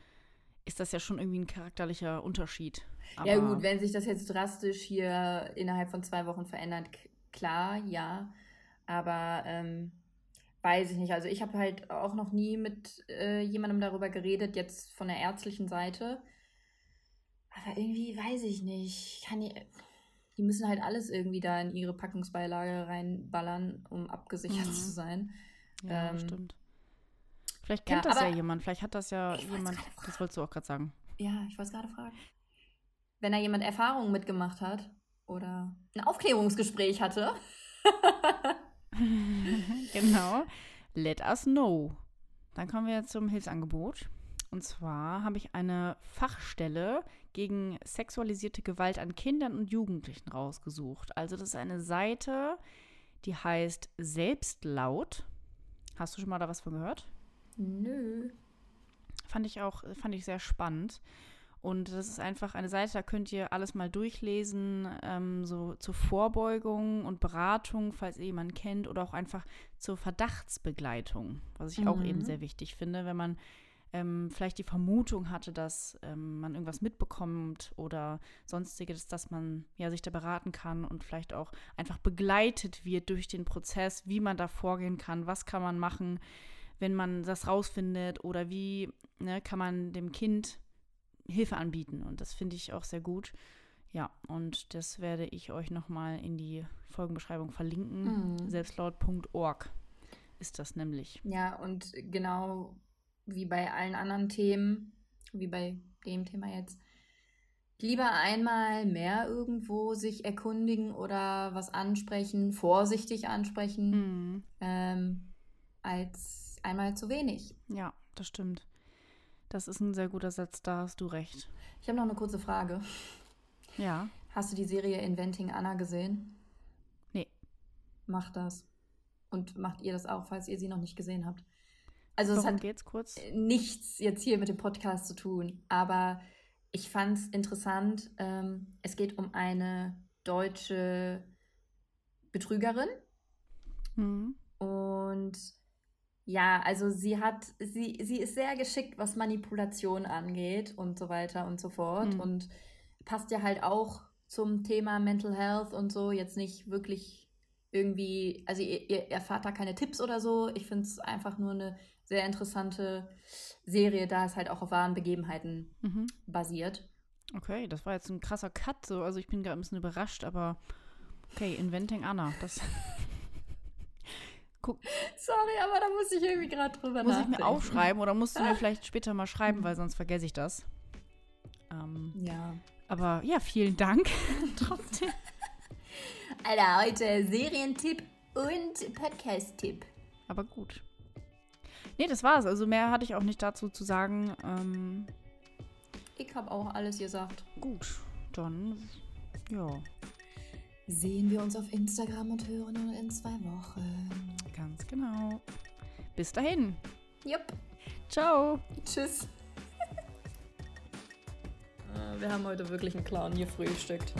ist das ja schon irgendwie ein charakterlicher Unterschied. Aber ja gut, wenn sich das jetzt drastisch hier innerhalb von zwei Wochen verändert, klar, ja. Aber ähm, weiß ich nicht. Also ich habe halt auch noch nie mit äh, jemandem darüber geredet, jetzt von der ärztlichen Seite. Aber irgendwie weiß ich nicht. Kann ich, die müssen halt alles irgendwie da in ihre Packungsbeilage reinballern, um abgesichert mhm. zu sein. Ja, ähm, stimmt. Vielleicht kennt ja, das ja jemand, vielleicht hat das ja jemand. Das wolltest du auch gerade sagen. Ja, ich wollte es gerade fragen. Wenn da jemand Erfahrungen mitgemacht hat oder ein Aufklärungsgespräch hatte. genau. Let us know. Dann kommen wir zum Hilfsangebot. Und zwar habe ich eine Fachstelle gegen sexualisierte Gewalt an Kindern und Jugendlichen rausgesucht. Also das ist eine Seite, die heißt Selbstlaut. Hast du schon mal da was von gehört? Nö. Fand ich auch, fand ich sehr spannend. Und das ist einfach eine Seite, da könnt ihr alles mal durchlesen, ähm, so zur Vorbeugung und Beratung, falls ihr jemanden kennt, oder auch einfach zur Verdachtsbegleitung, was ich mhm. auch eben sehr wichtig finde, wenn man ähm, vielleicht die Vermutung hatte, dass ähm, man irgendwas mitbekommt oder sonstiges, dass man ja sich da beraten kann und vielleicht auch einfach begleitet wird durch den Prozess, wie man da vorgehen kann, was kann man machen, wenn man das rausfindet oder wie ne, kann man dem Kind Hilfe anbieten. Und das finde ich auch sehr gut. Ja, und das werde ich euch nochmal in die Folgenbeschreibung verlinken. Mhm. Selbstlaut.org ist das nämlich. Ja, und genau wie bei allen anderen Themen, wie bei dem Thema jetzt, lieber einmal mehr irgendwo sich erkundigen oder was ansprechen, vorsichtig ansprechen, mhm. ähm, als einmal zu wenig. Ja, das stimmt. Das ist ein sehr guter Satz, da hast du recht. Ich habe noch eine kurze Frage. Ja. Hast du die Serie Inventing Anna gesehen? Nee. Macht das. Und macht ihr das auch, falls ihr sie noch nicht gesehen habt. Also Warum es hat geht's kurz? nichts jetzt hier mit dem Podcast zu tun, aber ich fand es interessant. Ähm, es geht um eine deutsche Betrügerin. Mhm. Und ja, also sie hat, sie, sie ist sehr geschickt, was Manipulation angeht und so weiter und so fort. Mhm. Und passt ja halt auch zum Thema Mental Health und so. Jetzt nicht wirklich irgendwie, also ihr, ihr erfahrt da keine Tipps oder so. Ich finde es einfach nur eine sehr interessante Serie, da es halt auch auf wahren Begebenheiten mhm. basiert. Okay, das war jetzt ein krasser Cut. So. Also ich bin gerade ein bisschen überrascht, aber okay, Inventing Anna. Das. Guck. Sorry, aber da muss ich irgendwie gerade drüber muss nachdenken. Muss ich mir aufschreiben oder musst du mir vielleicht später mal schreiben, weil sonst vergesse ich das. Ähm, ja. Aber ja, vielen Dank trotzdem. Alter, heute Serientipp und Podcast-Tipp. Aber gut. Nee, das war's. Also mehr hatte ich auch nicht dazu zu sagen. Ähm, ich habe auch alles gesagt. Gut, dann ja. Sehen wir uns auf Instagram und hören uns in zwei Wochen. Ganz genau. Bis dahin. Jupp. Ciao. Tschüss. Äh, wir haben heute wirklich einen Clown gefrühstückt.